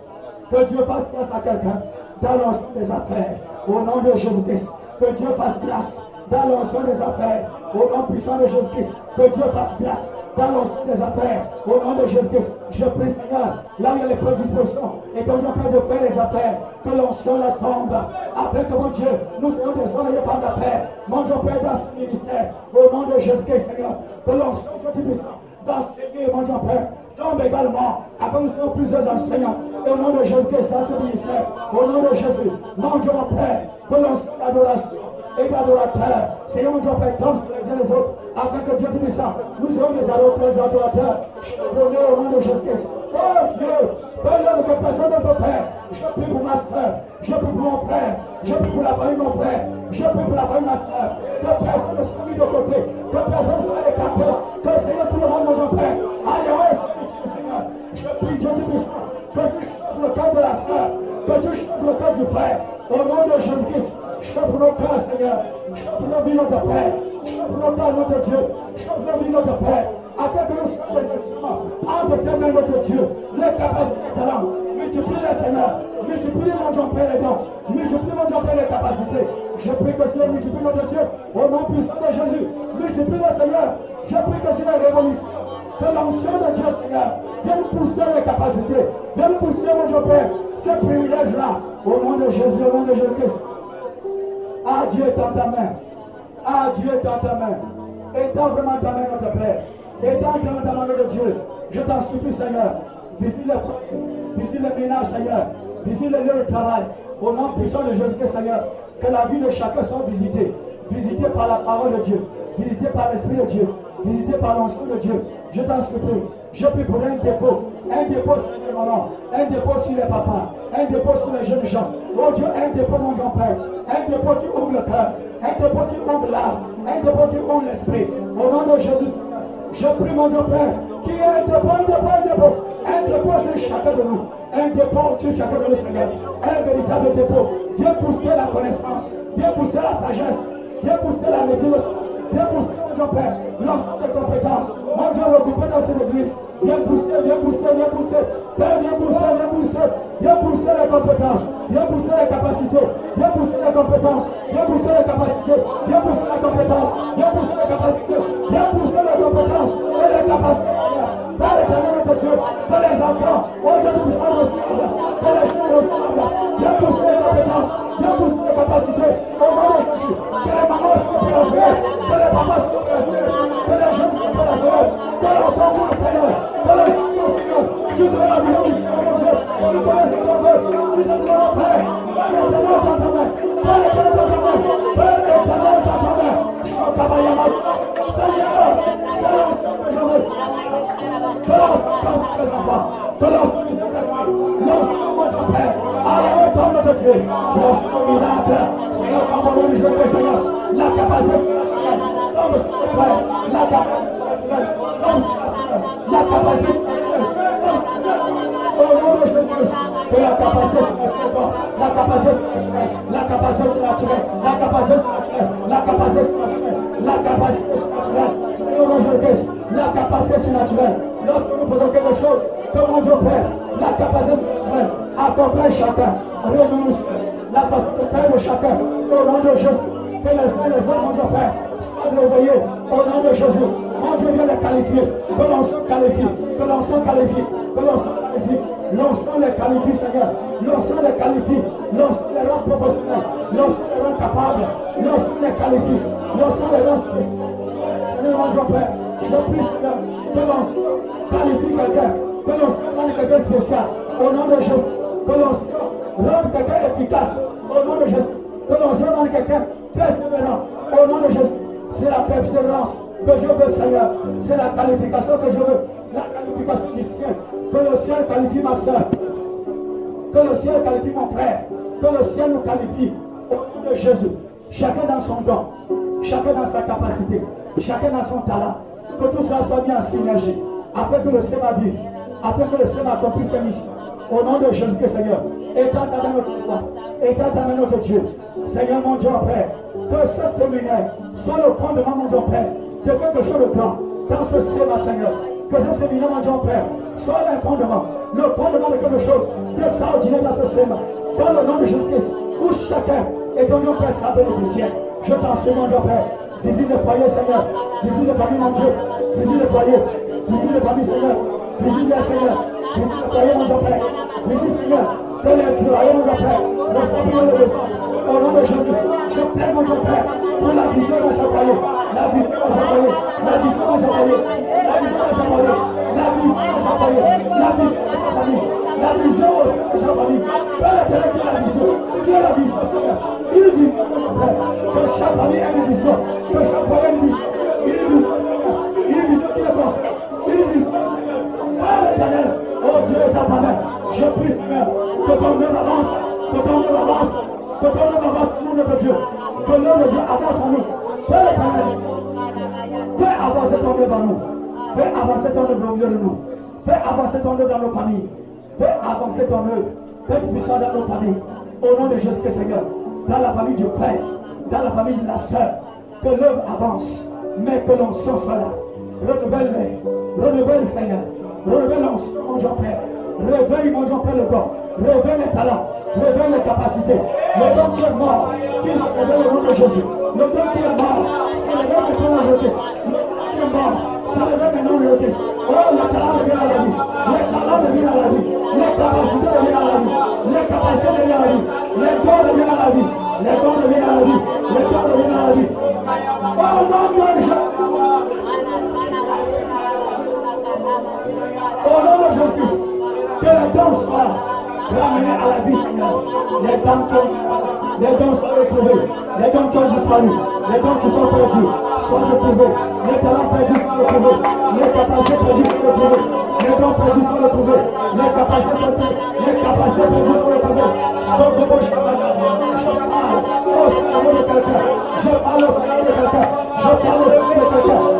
Que Dieu fasse grâce à quelqu'un dans l'ensemble des affaires. Au nom de Jésus-Christ. Que Dieu fasse grâce dans l'ensemble des affaires. Au nom puissant de Jésus-Christ. Que Dieu fasse grâce dans l'ensemble des affaires. Au nom de Jésus-Christ. Je prie, Seigneur, là où il y a les prédispositions et que Dieu prie de faire les affaires, que l'onction la tombe. Afin que mon Dieu, nous soyons des des femmes d'affaires. Mon Dieu, Père, dans ce ministère. Au nom de Jésus-Christ, Seigneur. Que l'onction, Dieu puissant, d'enseigner, mon Dieu, Père, tombe également, que nous soyons plusieurs enseignants. Au nom de Jésus-Christ, dans ce ministère, au nom de Jésus, mon Dieu, mon Père, que l'onction d'adoration et d'adorateurs. Seigneur, mon Dieu, Père, tombe sur les uns les autres, afin que Dieu puissant, nous soyons des adorateurs, adorateurs, chevronnés au nom de Jésus-Christ. Oh Dieu, Père, que personne ne peut faire. Je prie pour ma soeur, je prie pour mon frère, je prie pour la famille de mon frère, je prie pour la famille de ma soeur. Que personne ne soit mis de côté, que personne ne soit écarté, que Seigneur, tout le monde, mon Dieu, Père, aille, Dieu puissant, que tu chauffes le cœur de la soeur, que tu chauffes le cœur du frère, au nom de Jésus-Christ. Chauffe nos cœurs, Seigneur. Chauffe nos vies, notre Père. Chauffe nos cœurs, notre Dieu. Chauffe nos vies, notre Père. Afin que nous soyons des instruments entre tes mains, notre Dieu. Les capacités, les talents. Multiplie-les, Seigneur. Multiplie, mon Dieu, Père, les dons. Multiplie, mon Dieu, Père, les capacités. Je prie que Dieu multiplie, notre Dieu. Au nom puissant de Jésus. Multiplie, le Seigneur. Je prie que Dieu la révolution. Que l'onction de Dieu, Seigneur, vienne pousser les capacités. Vienne pousser, mon Dieu, Père, ces privilèges-là. Au nom de Jésus, au nom de Jésus-Christ. Ah, Dieu est dans ta main. Ah, Dieu est dans ta main. Étends vraiment ta main, notre Père. Étends vraiment ta main, notre Dieu. Je t'en supplie, Seigneur. Visite les. Visite les ménages, Seigneur. Visite les lieux de travail. Au nom puissant de Jésus-Christ, Seigneur. Que la vie de chacun soit visitée. Visitée par la parole de Dieu. Visitée par l'Esprit de Dieu. Visitée par l'onction de Dieu. Je t'en supplie. Je prie pour un dépôt. Un dépôt sur les mamans. Un dépôt sur les papas. Un dépôt sur les jeunes gens. Oh Dieu, un dépôt, mon Dieu Père. Un dépôt qui ouvre le cœur. Un dépôt qui ouvre l'âme. Un dépôt qui ouvre l'esprit. Au nom de Jésus. Je prie, mon Dieu Père, qu'il y ait un dépôt, un dépôt, un dépôt. Un dépôt sur chacun de nous. Un dépôt sur chacun de nous, Seigneur. Un véritable dépôt. Viens pousser la connaissance. Viens pousser la sagesse. Viens pousser la maîtrise. Viens pousser, Dieu Père, l'ensemble des compétences. Mon Dieu, recoupé dans cette église. Viens pousser, viens pousser, viens pousser. Père, viens pousser, viens pousser. Viens pousser les compétences. Viens pousser les capacités. Viens pousser les compétences. Viens pousser les capacités. Viens pousser les compétences. Viens pousser les capacités. Viens pousser les compétences. Dieu, que les enfants, aujourd'hui nous sommes reçoivent, que les jeunes reçoivent, viens pousser les compétences, viens pousser les capacités, au nom de Jésus, que les mamans soient opérationnelles, que donnes la Seigneur, je de l'ensemble miracle, Seigneur, pardonne-nous, je te Seigneur, la capacité la capacité surnaturelle, comme c'est la capacité c'est au nom de Jésus, que la capacité surnaturelle, la capacité surnaturelle, la capacité surnaturelle, la capacité surnaturelle, la capacité surnaturelle, la capacité surnaturelle, Seigneur, mon Dieu, la capacité surnaturelle, lorsque nous faisons quelque chose, mon Dieu Père, la capacité surnaturelle, accompagne chacun, renonce la facilité de chacun, au nom de Jésus, que les uns les autres, mon Dieu Père, soient réveillés, au nom de Jésus, mon Dieu vient les qualifier, que l'on soit qualifié, que l'on soit qualifié, que l'on soit qualifié, l'on les qualifie, Seigneur, l'on les qualifie, l'on les rend professionnels, l'on les rend capables, l'on les qualifie, l'on les rend spéciaux. Mon Dieu Père, je prie, Seigneur, que l'on qualifie quelqu'un, que l'on soit quelqu'un spécial, au nom de Jésus, que l'on rende quelqu'un efficace, au nom de Jésus, que l'on rende quelqu'un persévérant, au nom de Jésus. C'est la persévérance que je veux, Seigneur. C'est la qualification que je veux. La qualification du ciel. Que le ciel qualifie ma soeur. Que le ciel qualifie mon frère. Que le ciel nous qualifie. Au nom de Jésus. Chacun dans son don. Chacun dans sa capacité. Chacun dans son talent. Que tout soit bien en synergie. Afin que le ciel va vivre. Afin que le ciel accomplisse ses missions. Au nom de Jésus-Christ, Seigneur. Étends ta main notre foi. Étends ta main notre Dieu. Seigneur, mon Dieu, Père. Que cette séminaire soit le fondement, mon Dieu, Père, de quelque chose de grand dans ce ciel, Seigneur. Que ce séminaire, mon Dieu, Père, soit le fondement, le fondement de quelque chose d'extraordinaire dans ce séminaire. Dans le nom de Jésus-Christ, où chacun est ton Dieu, Père, sa bénéficiaire. Je t'en prie, mon Dieu, Père. Visite le foyer, Seigneur. Visite le famille, mon Dieu. Visite le foyer. Visite le famille, Seigneur. Visite le Seigneur. Visite le foyer, mon Dieu, Père. Visite, Seigneur. Que les foyers, mon Dieu, Père, ne soient le. Au nom de Jésus, mon Dieu, Père, la vision ce foyer. La vision ce foyer. La vision ce foyer. La vision ce foyer. La vision ce foyer. La vision de sa famille. La vision de sa famille. Père, Père, qui la vision. Qui la vision, Seigneur. Une vision, mon Père. Que chaque famille ait une vision. Que chaque foyer ait une vision. Seigneur. Une vision ta. Je prie, Seigneur, que ton œuvre avance. Que ton œuvre avance. Que ton œuvre avance nom de Dieu. Que l'œuvre de Dieu avance en nous. Père éternel. Fais avancer ton œuvre en nous. Fais avancer ton œuvre au milieu de nous. Fais avancer ton œuvre dans nos familles. Fais avancer ton œuvre. Fais puissant dans nos familles. Au nom de Jésus Seigneur. Dans la famille du Père. Dans la famille de la sœur. Que l'œuvre avance. Mais que l'onction soit là. Renouvelle-les. Renouvelle, Seigneur. Renouvelle l'onction, mon Dieu Père. Réveille, Père, le corps. Réveille les talents. Réveille les capacités. Le don qui est mort. Qui se réveille au nom de Jésus. Le don qui est mort. C'est le la jeunesse. Le don qui est mort. C'est le maintenant de jeunesse. Oh, les talents reviennent à la vie. Les talents reviennent à la vie. Les capacités à la vie. Les capacités reviennent la vie. Les dons reviennent la vie. Les dons reviennent à la vie. Les dons reviennent la vie. Au nom de Jésus. Au nom de Jésus-Christ. Que les dons soient ramenés à la vie, Seigneur. Les dons qui ont disparu, les dons soient retrouvés. Les dons qui ont disparu, les dons qui sont perdus, soient retrouvés. Les talents perdus sont retrouvés. Les capacités perdues sont retrouvées. Les dons perdus sont retrouvés. Les capacités sont Les capacités perdues sont retrouvées. Sauf mon chemin. Je parle au cerveau de quelqu'un. Je parle au cerveau de quelqu'un. Je parle au cerveau de quelqu'un.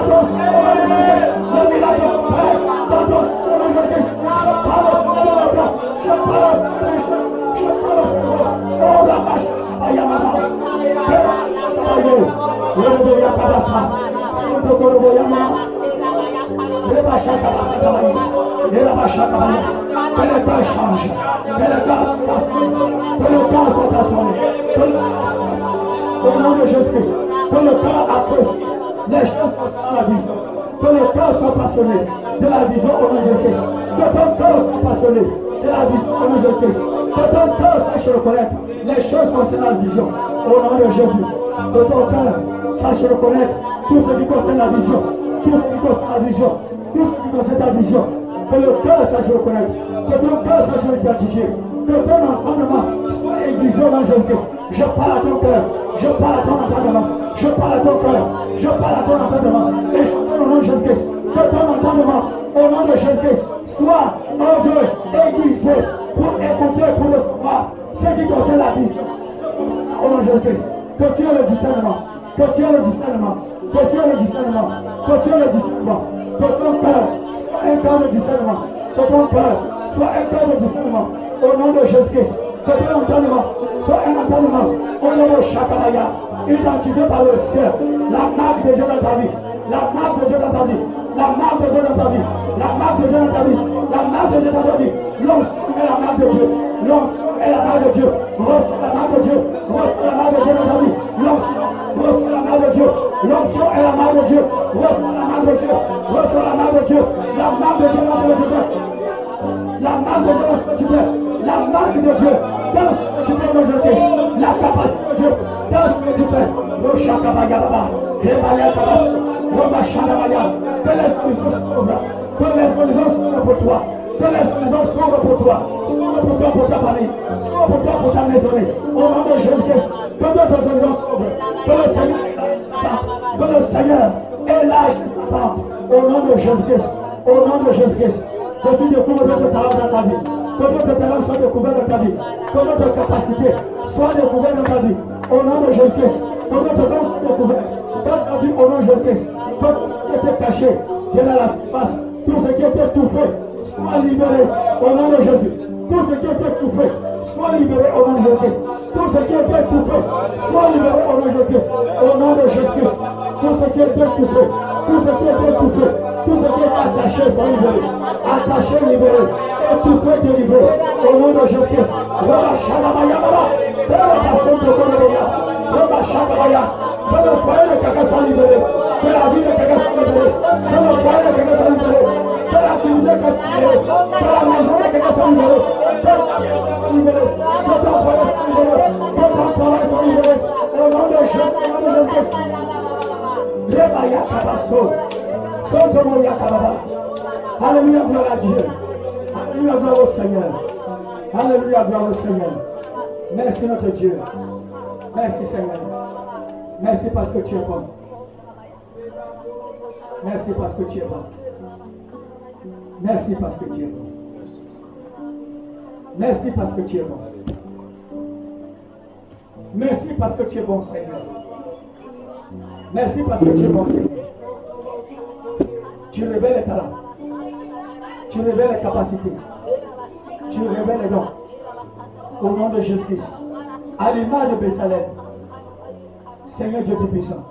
opèrent dans de la vision de Jésus-Christ. Que ton cœur soit passionné de la vision de Jésus-Christ. Que ton cœur sache reconnaître les choses concernant la vision au nom de Jésus. Que ton cœur sache reconnaître tout ce qui concerne la vision. Tout ce qui concerne la vision. Tout ce qui concerne la vision. Que le cœur sache reconnaître. Que ton cœur sache identifier. Que ton entendement soit aiguisé au nom de Jésus-Christ. Je parle à ton cœur. Je parle à ton entendement. Je parle à ton cœur. Je parle à ton entendement. Et je parle au nom de Jésus-Christ. Ton entendement, au nom de Jésus-Christ, soit, oh Dieu, aiguisé pour écouter, pour recevoir ce qui concerne la vision. Au nom de Jésus-Christ. Que tu aies le discernement. Que tu aies le discernement. Que tu aies le discernement. Que tu aies le discernement. Que ton cœur soit un cœur de discernement. Que ton cœur soit un cœur de discernement. Au nom de Jésus-Christ. Que ton entendement soit un entendement. Au nom de Shakamaya. Identifié par le ciel. La marque de Dieu dans. La marque de Dieu dans ta vie. La marque de Dieu dans ta vie. La marque de Dieu dans ta vie. La marque de Dieu dans ta vie. L'onction est la marque de Dieu. L'onction est la marque de Dieu. Reçois la marque de Dieu. Reçois la marque de Dieu dans ta vie. L'onction. Reçois la marque de Dieu. L'onction est la marque de Dieu. Reçois la marque de Dieu. Reçois la marque de Dieu. La marque de Dieu dans ce que tu fais. La marque de Dieu dans ce que tu fais. La marque de Dieu dans ce que tu fais aujourd'hui. La capacité de Dieu dans ce que tu fais. Le chakabaya baba. Le baya kabas. Le machanabaya. Que les horizons s'ouvrent. Que les horizons s'ouvrent pour toi. Que les horizons s'ouvrent pour toi. S'ouvrent pour toi, pour ta famille. S'ouvrent pour toi, pour ta maisonnée. Au nom de Jésus-Christ. Que d'autres horizons s'ouvrent. Que le Seigneur que le Seigneur élargisse ta tente au nom de Jésus-Christ. Au nom de Jésus-Christ. Que tu découvres d'autres talents dans ta vie. Que d'autres talents soient découverts dans ta vie. Que d'autres capacités soient découvertes dans ta vie. Au nom de Jésus-Christ. Que d'autres dons soient découverts ta vie au nom de. Que tout ce qui était caché, à la surface. Tout ce qui était étouffé soit libéré au nom de Jésus. Tout ce qui était étouffé soit libéré au nom de Jésus-Christ. Tout ce qui était étouffé soit libéré au nom de Jésus-Christ. Au nom de Jésus-Christ. Tout ce qui était étouffé, tout ce qui était étouffé, tout ce qui est attaché soit libéré. Attaché, libéré. Étouffé, délivré. Au nom de Jésus-Christ. Rama Shalabaya Baba. Que la personne de Konoboya. Rama Shalabaya. Que le foyer de quelqu'un soit libéré. Que la vie de quelqu'un soit libérée. Que le foyer de quelqu'un soit libéré. Que l'activité de quelqu'un soit libérée. Que la maison de quelqu'un soit libérée. Que ta maison soit libérée. Que ton foyer soit libéré. Que ton travail soit libéré. Au nom de Jésus, au nom de Jésus-Christ. Reba Yakabaso. Sotomo Yakababa. Alléluia, gloire à Dieu. Alléluia, gloire au Seigneur. Alléluia, gloire au Seigneur. Merci notre Dieu. Merci Seigneur. Merci parce que tu es bon. Merci parce que tu es bon. Merci parce que tu es bon. Merci parce que tu es bon. Merci parce que tu es bon Seigneur. Merci parce que tu es bon Seigneur. Tu révèles les talents. Tu révèles les capacités. Tu révèles les dons. Au nom de Jésus-Christ. À l'image de Bessalem. Seigneur Dieu Tout-Puissant.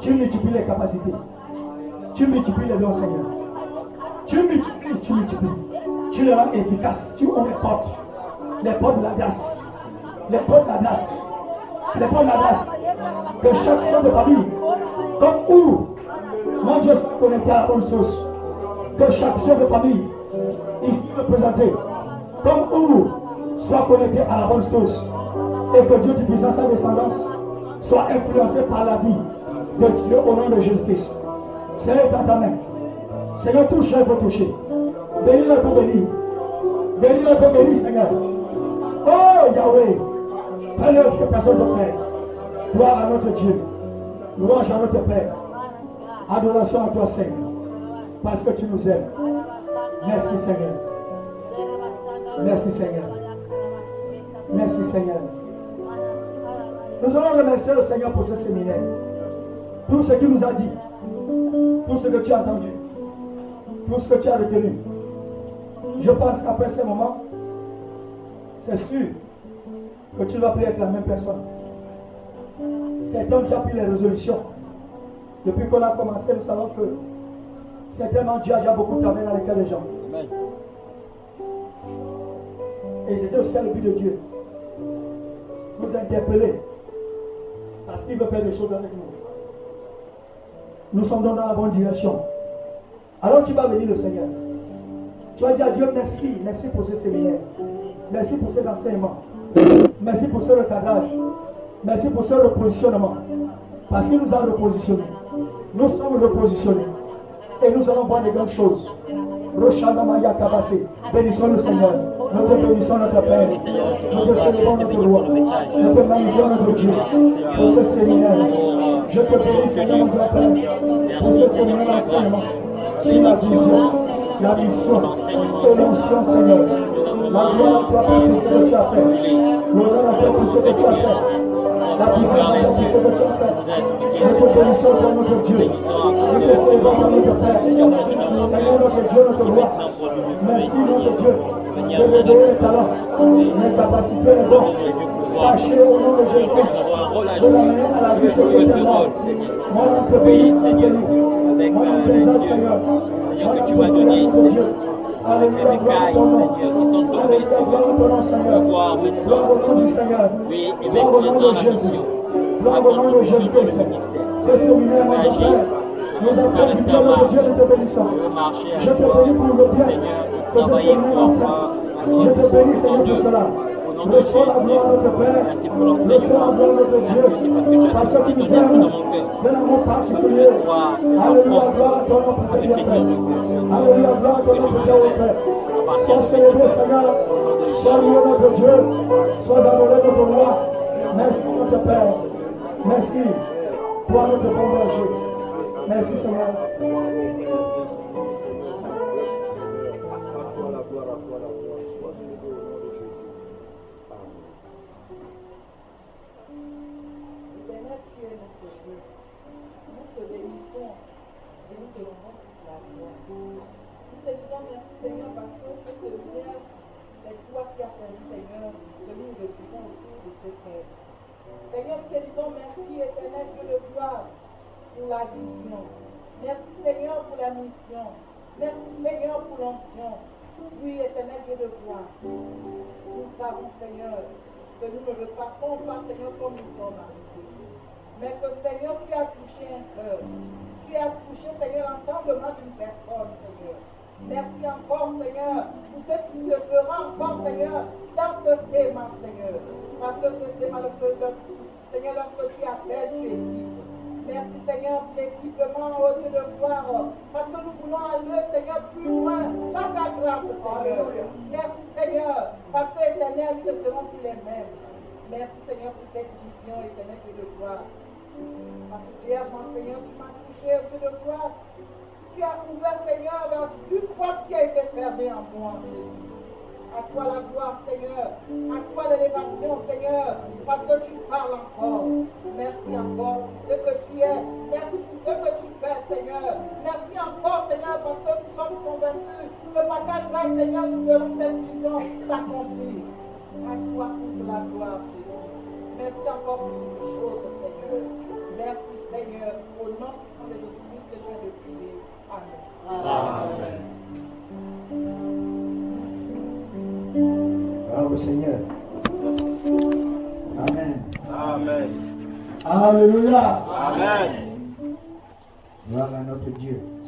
Tu multiplies les capacités. Tu multiplies les dons, Seigneur. Tu multiplies, tu multiplies. Tu les rends efficaces. Tu ouvres les portes. Les portes de la grâce. Les portes de la grâce. Les portes de la. Que chaque soeur de famille, comme où mon Dieu soit connecté à la bonne source. Que chaque chef de famille, ici représenté, comme où soit connecté à la bonne source. Et que Dieu Tout-Puissant, sa descendance, soit influencé par la vie de Dieu au nom de Jésus-Christ. Seigneur, dans ta main. Seigneur, touche il faut toucher. Bénis-le pour bénir. Bénis-le pour bénir, Seigneur. Oh Yahweh, fais l'œuvre que personne ne fait. Gloire à notre Dieu. Louange à notre Père. Adoration à toi, Seigneur. Parce que tu nous aimes. Merci, Seigneur. Merci, Seigneur. Merci, Seigneur. Nous allons remercier le Seigneur pour ce séminaire. tout ce qu'il nous a dit, tout ce que tu as entendu, tout ce que tu as retenu. Je pense qu'après ce moment, c'est sûr que tu ne vas plus être la même personne. C'est donc qui a pris les résolutions. Depuis qu'on a commencé, nous savons que certainement Dieu a déjà beaucoup travaillé dans les des gens. Et c'était aussi le but de Dieu. Nous interpeller. Parce qu'il veut faire des choses avec nous. Nous sommes donc dans la bonne direction. Alors tu vas venir le Seigneur. Tu vas dire à Dieu merci, merci pour ce séminaire. Merci pour ces enseignements. Merci pour ce recadrage. Merci pour ce repositionnement. Parce qu'il nous a repositionnés. Nous sommes repositionnés. Et nous allons voir des grandes choses. Bénissons le Seigneur. Nous te bénissons notre Père. Nous te célébrons notre roi. Nous te magnifions notre Dieu. Pour ce séminaire. Je te bénis, Seigneur, Dieu Père. Pour ce séminaire d'enseignement. Sur la vision, la mission et Seigneur. La gloire à toi pour ce que tu as fait. À toi pour ce que tu as fait. La puissance que tu as fait. Nous te bénissons pour notre Dieu. Nous te pour notre Père. Seigneur, notre Dieu, notre roi. Merci, notre Dieu, de révéler les les capacités, les dons. Cachés au nom de Jésus-Christ. De à la vie, ce qui est mort. Moi, on te bénit, on te Seigneur. À ton nom, Seigneur. Du Seigneur. Oui, et maintenant de la mission. Gloire au nom de Jésus-Christ. Ce séminaire, mon Dieu Père, nous apporte du bien, notre Dieu, nous te. Je te bénis pour le bien que ce. Je te bénis, Seigneur, cela. Père. Reçois la gloire à notre Dieu. Parce que tu gloire à ton nom, Père bien-père. Alléluia, gloire à ton nom, Père Père. Sois célébré, Seigneur. Sois notre Dieu. Sois adoré, notre roi. Merci, notre Père. Merci. Toi, notre bon. Merci, Seigneur. Nous te disons merci Seigneur parce que ce séminaire, c'est toi qui as permis Seigneur que nous retrouvons autour de ce thème. Seigneur, nous te disons merci éternel Dieu de gloire pour la vision. Merci Seigneur pour la mission. Merci Seigneur pour l'onction. Oui, éternel Dieu de gloire. Nous savons Seigneur que nous ne repartons pas Seigneur comme nous sommes arrivés. Mais que Seigneur, tu as touché un cœur. Tu as touché, Seigneur, l'entendement d'une personne, Seigneur. Merci encore, Seigneur, pour ce qui se fera encore, Seigneur, dans ce sément, Seigneur. Parce que ce sément, le Seigneur, lorsque tu appelles, tu équipes. Merci, Seigneur, pour l'équipement, au Dieu de gloire. Parce que nous voulons aller, Seigneur, plus loin dans ta grâce, Seigneur. Merci, Seigneur, parce que éternel, nous ne serons plus les mêmes. Merci, Seigneur, pour cette vision éternelle de gloire. Particulièrement, Seigneur, tu m'as de gloire. Tu as ouvert, Seigneur, une porte qui a été fermée en moi. À toi la gloire, Seigneur. À toi l'élévation, Seigneur. Parce que tu parles encore. Merci encore pour ce que tu es. Merci pour ce que tu fais, Seigneur. Merci encore, Seigneur, parce que nous sommes convaincus que par ta grâce, Seigneur, nous verrons cette vision s'accomplir. À toi toute la gloire, Jésus. Merci encore pour toutes choses, Seigneur. Merci, Seigneur. Au nom Amen. Au Seigneur. Amen. Amen. Alléluia. Amen. Gloire à notre Dieu.